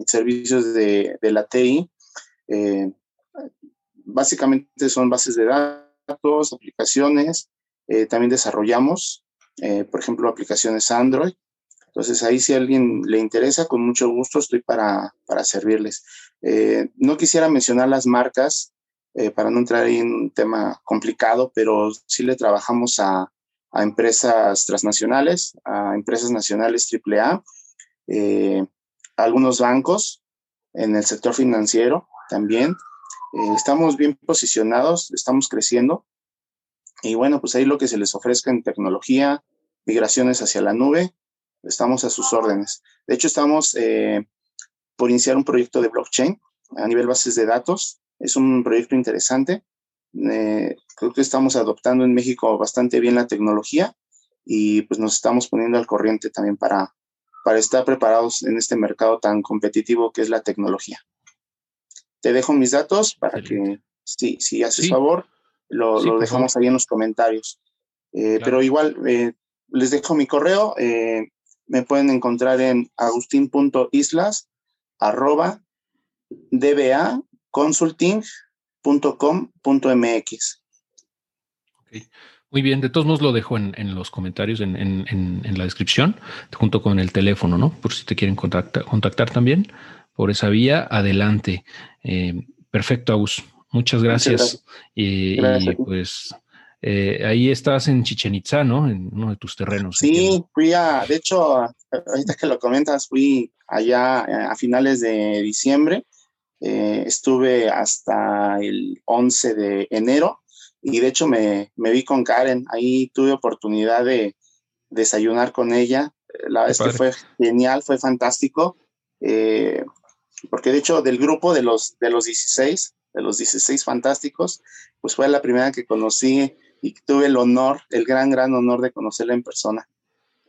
S2: servicios de, de, la TI. básicamente son bases de datos, aplicaciones. también desarrollamos, por ejemplo, aplicaciones Android. Entonces ahí si a alguien le interesa, con mucho gusto estoy para, para servirles. Eh, no quisiera mencionar las marcas eh, para no entrar en un tema complicado, pero sí le trabajamos a, a empresas transnacionales, a empresas nacionales AAA, eh, a algunos bancos en el sector financiero también. estamos bien posicionados, estamos creciendo. Y bueno, pues ahí lo que se les ofrezca en tecnología, migraciones hacia la nube, estamos a sus órdenes. De hecho, estamos eh, por iniciar un proyecto de blockchain a nivel bases de datos. Es un proyecto interesante. Eh, creo que estamos adoptando en México bastante bien la tecnología y pues nos estamos poniendo al corriente también para, para estar preparados en este mercado tan competitivo que es la tecnología. Te dejo mis datos para que, si, si haces favor, lo, lo dejamos ahí en los comentarios. Eh, pero igual, les dejo mi correo, me pueden encontrar en agustín.islas arroba dbaconsulting.com.mx.
S1: Muy bien, de todos modos lo dejo en, los comentarios, en, la descripción, junto con el teléfono, ¿no? Por si te quieren contactar, también por esa vía, adelante. Eh, perfecto, Agus. Muchas gracias. Y, y, pues eh, ahí estás en Chichen Itza, ¿no? En uno de tus terrenos.
S2: Sí, fui a, de hecho, ahorita que lo comentas, fui allá eh, a finales de diciembre. Eh, estuve hasta el 11 de enero y de hecho me, me, vi con Karen. Ahí tuve oportunidad de desayunar con ella. La vez que fue genial, fue fantástico. porque de hecho del grupo de los, de los 16, de los 16 fantásticos, pues fue la primera que conocí y tuve el honor, el gran, gran honor de conocerla en persona.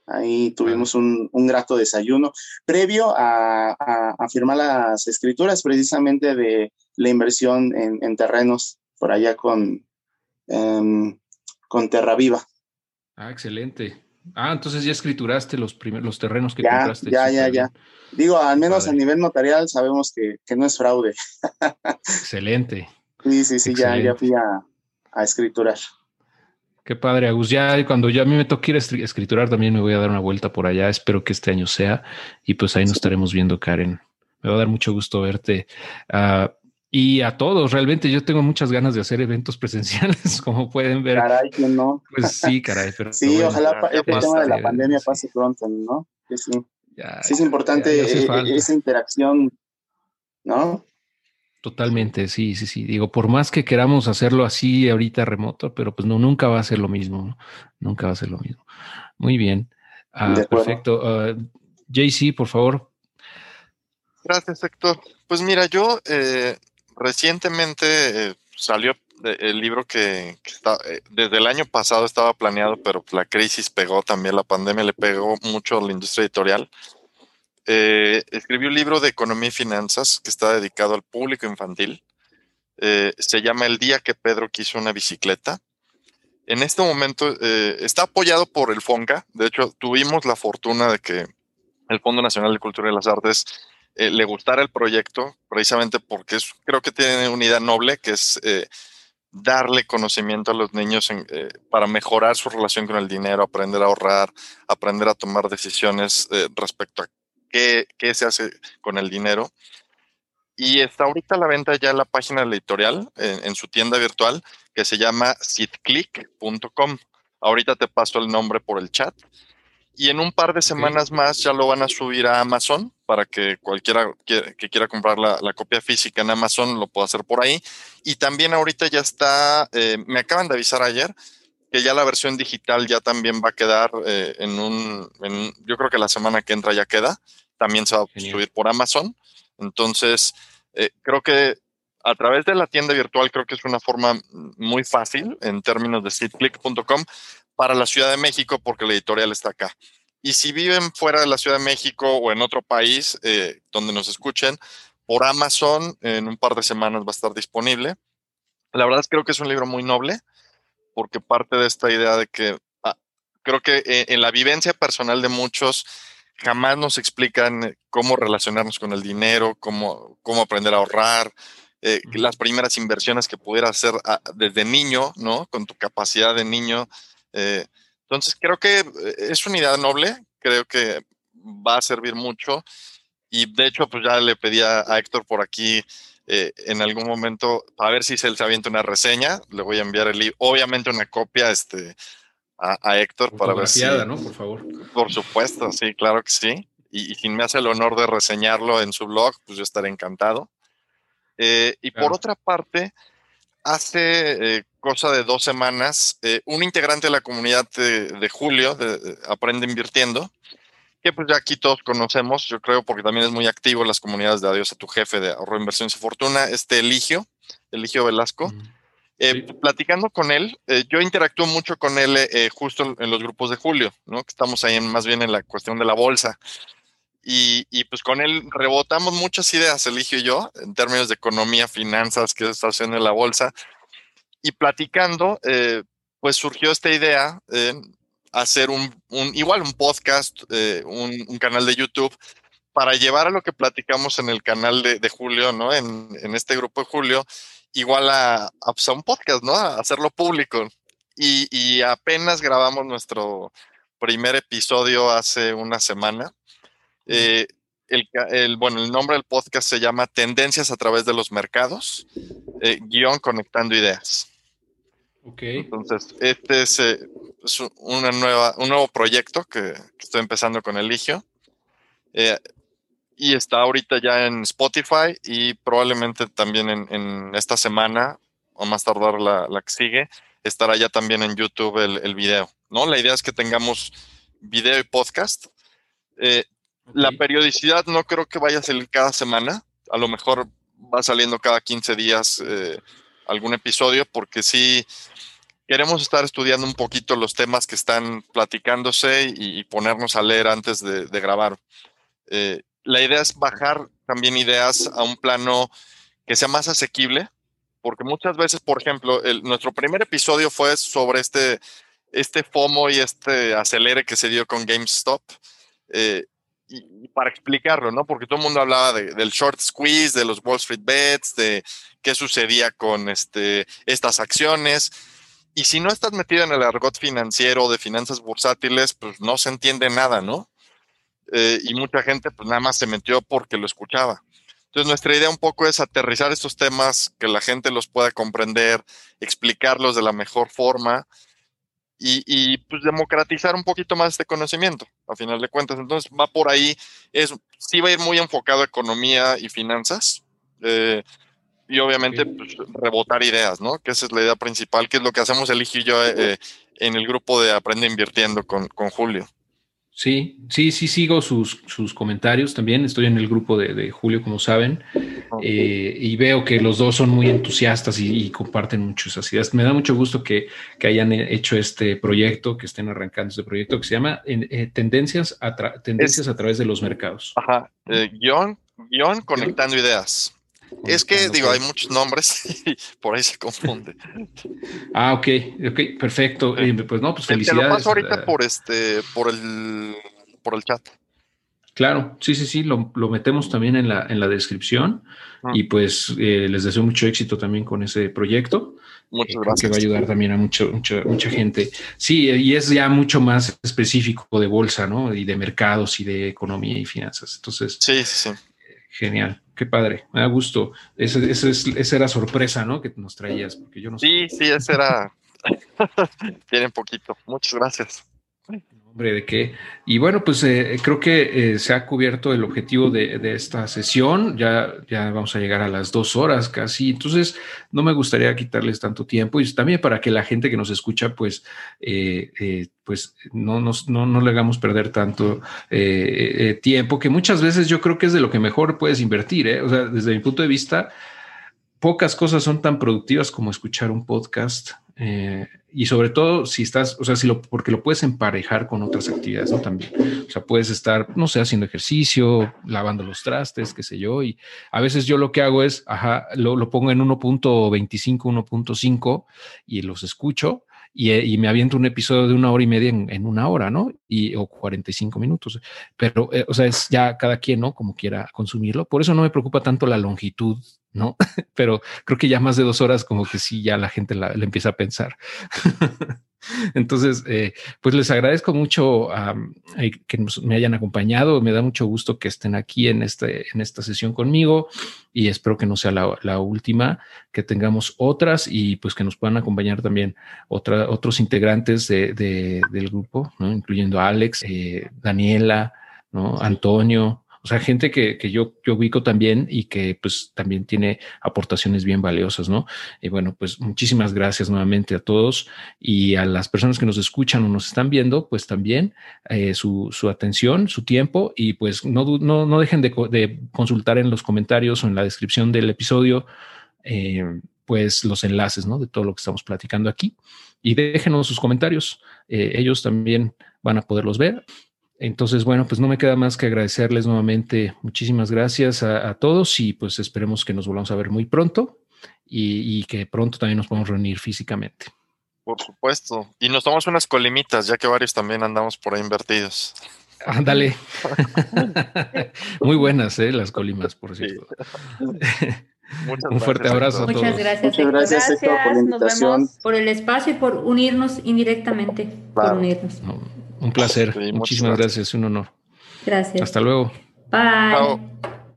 S2: Ahí tuvimos un, un grato desayuno previo a, a, firmar las escrituras precisamente de la inversión en, en terrenos por allá con, um, con Terra Viva.
S1: Ah, excelente. Ah, entonces ya escrituraste los primeros los terrenos que compraste.
S2: Ya, ya, ya. Digo, al menos a nivel notarial sabemos que, que no es fraude.
S1: excelente.
S2: Sí, sí, sí, ya, ya fui a, a escriturar.
S1: Qué padre, Agus. Ya cuando ya a mí me toque ir a escriturar, también me voy a dar una vuelta por allá. Espero que este año sea. Y pues ahí nos estaremos viendo, Karen. Me va a dar mucho gusto verte. Ah, y a todos, realmente yo tengo muchas ganas de hacer eventos presenciales, como pueden ver.
S2: Caray, que no.
S1: Pues sí, caray.
S2: Pero sí, ojalá el tema de la pandemia pase pronto, ¿no? sí. sí, es importante e-, esa interacción, ¿no?
S1: Totalmente, sí, sí, sí. Digo, por más que queramos hacerlo así ahorita remoto, pero pues no, nunca va a ser lo mismo, nunca va a ser lo mismo. Muy bien. Ah, perfecto. Uh, ah, JC, por favor.
S5: Gracias, Héctor. Pues mira, yo eh, recientemente eh, salió el libro que, está, eh, desde el año pasado estaba planeado, pero la crisis pegó también, la pandemia le pegó mucho a la industria editorial. Eh, escribió un libro de economía y finanzas que está dedicado al público infantil. Eh, se llama El día que Pedro quiso una bicicleta. En este momento eh, está apoyado por el FONCA. De hecho, tuvimos la fortuna de que el Fondo Nacional de Cultura y las Artes le gustara el proyecto, precisamente porque creo que tiene una idea noble, que es darle conocimiento a los niños para mejorar su relación con el dinero, aprender a ahorrar, aprender a tomar decisiones respecto a qué, se hace con el dinero. Y está ahorita a la venta ya la página de la editorial en, su tienda virtual que se llama sitclick.com. Ahorita te paso el nombre por el chat. Y en un par de semanas más ya lo van a subir a Amazon para que cualquiera que, quiera comprar la, copia física en Amazon lo pueda hacer por ahí. Y también ahorita ya está, eh, me acaban de avisar ayer que ya la versión digital ya también va a quedar eh, en un, yo creo que la semana que entra ya queda también se va a subir por Amazon. Entonces, eh, creo que a través de la tienda virtual creo que es una forma muy fácil en términos de siteclick.com para la Ciudad de México porque la editorial está acá. Y si viven fuera de la Ciudad de México o en otro país eh, donde nos escuchen, por Amazon en un par de semanas va a estar disponible. La verdad es creo que es un libro muy noble. Porque parte de esta idea de que ah, creo que eh, en la vivencia personal de muchos jamás nos explican cómo relacionarnos con el dinero, cómo, cómo aprender a ahorrar, eh, las primeras inversiones que pudieras hacer ah, desde niño, ¿no? Con tu capacidad de niño. Eh, entonces, creo que es una idea noble, creo que va a servir mucho. Y de hecho, pues ya le pedí a, Héctor por aquí eh, en algún momento, a ver si se le avienta una reseña. Le voy a enviar el libro, obviamente una copia este, a, Héctor para ver si.
S1: ¿no? Por favor.
S5: Por supuesto, sí, claro que sí. Y, si me hace el honor de reseñarlo en su blog, pues yo estaré encantado. Eh, y por otra parte, hace eh, cosa de dos semanas, un integrante de la comunidad de, Julio, de Aprende Invirtiendo, que pues ya aquí todos conocemos, yo creo, porque también es muy activo en las comunidades de Adiós a tu jefe de ahorro, inversiones y fortuna, este Eligio, Eligio Velasco. Eh, platicando con él, eh, yo interactúo mucho con él eh, justo en los grupos de Julio, ¿no? Que estamos ahí más bien en la cuestión de la bolsa. Y, y, pues con él rebotamos muchas ideas, Eligio y yo, en términos de economía, finanzas, qué está haciendo en la bolsa. Y platicando, pues surgió esta idea hacer un, igual un podcast, eh, un, canal de YouTube para llevar a lo que platicamos en el canal de, Julio, ¿no? En, este grupo de Julio, igual a, pues, a, un podcast, ¿no? A hacerlo público. Y, apenas grabamos nuestro primer episodio hace una semana. Eh, el, bueno, el nombre del podcast se llama Tendencias a través de los mercados, eh, guion conectando ideas.
S1: Ok.
S5: Entonces, este es, eh, una nueva, un nuevo proyecto que, estoy empezando con Eligio. Eh, y está ahorita ya en Spotify y probablemente también en, esta semana, o más tardar la, la, que sigue, estará ya también en YouTube el, el, video. ¿no? La idea es que tengamos video y podcast. Eh, la periodicidad no creo que vaya a salir cada semana. A lo mejor va saliendo cada 15 días algún episodio, porque sí queremos estar estudiando un poquito los temas que están platicándose y, ponernos a leer antes de, grabar. Eh, la idea es bajar también ideas a un plano que sea más asequible, porque muchas veces, por ejemplo, nuestro primer episodio fue sobre este, este FOMO y este acelere que se dio con GameStop. Eh, y, para explicarlo, ¿no? Porque todo el mundo hablaba del short squeeze, de los Wall Street Bets, de qué sucedía con este, estas acciones. Y si no estás metido en el argot financiero de finanzas bursátiles, pues no se entiende nada, ¿no? Eh, y mucha gente pues nada más se metió porque lo escuchaba. Entonces nuestra idea un poco es aterrizar estos temas, que la gente los pueda comprender, explicarlos de la mejor forma y, pues democratizar un poquito más este conocimiento, a final de cuentas. Entonces va por ahí, es, sí va a ir muy enfocado a economía y finanzas. Eh, y obviamente pues, rebotar ideas, ¿no? Que esa es la idea principal, que es lo que hacemos el y yo eh, en el grupo de Aprende Invirtiendo con, con Julio.
S1: Sí, sí, sí, sigo sus, sus comentarios también. Estoy en el grupo de, Julio, como saben, eh, y veo que los dos son muy entusiastas y, comparten muchas ideas. Me da mucho gusto que, hayan hecho este proyecto, que estén arrancando este proyecto que se llama eh, Tendencias, a, Tendencias a través de los mercados.
S5: Ajá, eh, guion, guion conectando ideas. Es que, digo, hay muchos nombres y por ahí se confunde.
S1: Ah, ok, ok, perfecto. Eh, pues no, pues felicidades. Te lo paso
S5: ahorita eh, por este, por el, por el chat.
S1: Claro, sí, sí, sí, lo, metemos también en la, en la descripción ah. y pues eh, les deseo mucho éxito también con ese proyecto.
S5: Muchas gracias.
S1: Que va a ayudar también a mucho, mucha, mucha gente. Sí, y es ya mucho más específico de bolsa, ¿no? Y de mercados y de economía y finanzas. Entonces,
S5: sí, sí, sí.
S1: Genial, qué padre, me da gusto. Esa, esa, era sorpresa, ¿no? Que nos traías, porque yo no
S5: Sí, sí, esa era. Tienen poquito. Muchas gracias.
S1: Hombre, ¿de qué? Y bueno, pues eh, creo que eh, se ha cubierto el objetivo de, esta sesión. Ya, ya vamos a llegar a las dos horas casi. Entonces, no me gustaría quitarles tanto tiempo y también para que la gente que nos escucha, pues, eh, pues no, nos, no, no, le hagamos perder tanto tiempo, que muchas veces yo creo que es de lo que mejor puedes invertir. O sea, desde mi punto de vista, pocas cosas son tan productivas como escuchar un podcast eh, y sobre todo si estás, o sea, si lo, porque lo puedes emparejar con otras actividades, ¿no? También. O sea, puedes estar, no sé, haciendo ejercicio, lavando los trastes, qué sé yo. Y a veces yo lo que hago es, ajá, lo, lo pongo en 1.25, 1.5 y los escucho y, me aviento un episodio de una hora y media en, una hora, ¿no? Y, o 45 minutos. Pero, eh, o sea, es ya cada quien, ¿no? Como quiera consumirlo. Por eso no me preocupa tanto la longitud, ¿no? Pero creo que ya más de dos horas como que sí, ya la gente la, le empieza a pensar. Entonces, eh, pues les agradezco mucho que me hayan acompañado. Me da mucho gusto que estén aquí en, este, en esta sesión conmigo y espero que no sea la, última, que tengamos otras y pues que nos puedan acompañar también otros integrantes de, del grupo, incluyendo Alex, eh, Daniela. Antonio, o sea, gente que, que yo, ubico también y que pues también tiene aportaciones bien valiosas, ¿no? Y bueno, pues muchísimas gracias nuevamente a todos y a las personas que nos escuchan o nos están viendo, pues también eh, su, su, atención, su tiempo y pues no, no, no dejen de, de, consultar en los comentarios o en la descripción del episodio. Eh, pues los enlaces, ¿no? De todo lo que estamos platicando aquí. Y déjenos sus comentarios. Eh, ellos también van a poderlos ver entonces, bueno, pues no me queda más que agradecerles nuevamente. Muchísimas gracias a, todos y pues esperemos que nos volvamos a ver muy pronto y, que pronto también nos podamos reunir físicamente.
S5: Por supuesto. Y nos tomamos unas colimitas, ya que varios también andamos por ahí invertidos.
S1: Ándale. muy buenas, ¿eh? Las colimas, por cierto. Un fuerte abrazo.
S3: Muchas gracias.
S2: Muchas gracias, por la
S3: Nos vemos por el espacio y por unirnos indirectamente. Por unirnos.
S1: Un placer. Muchísimas gracias. Un honor.
S3: Gracias.
S1: Hasta luego.
S3: Bye.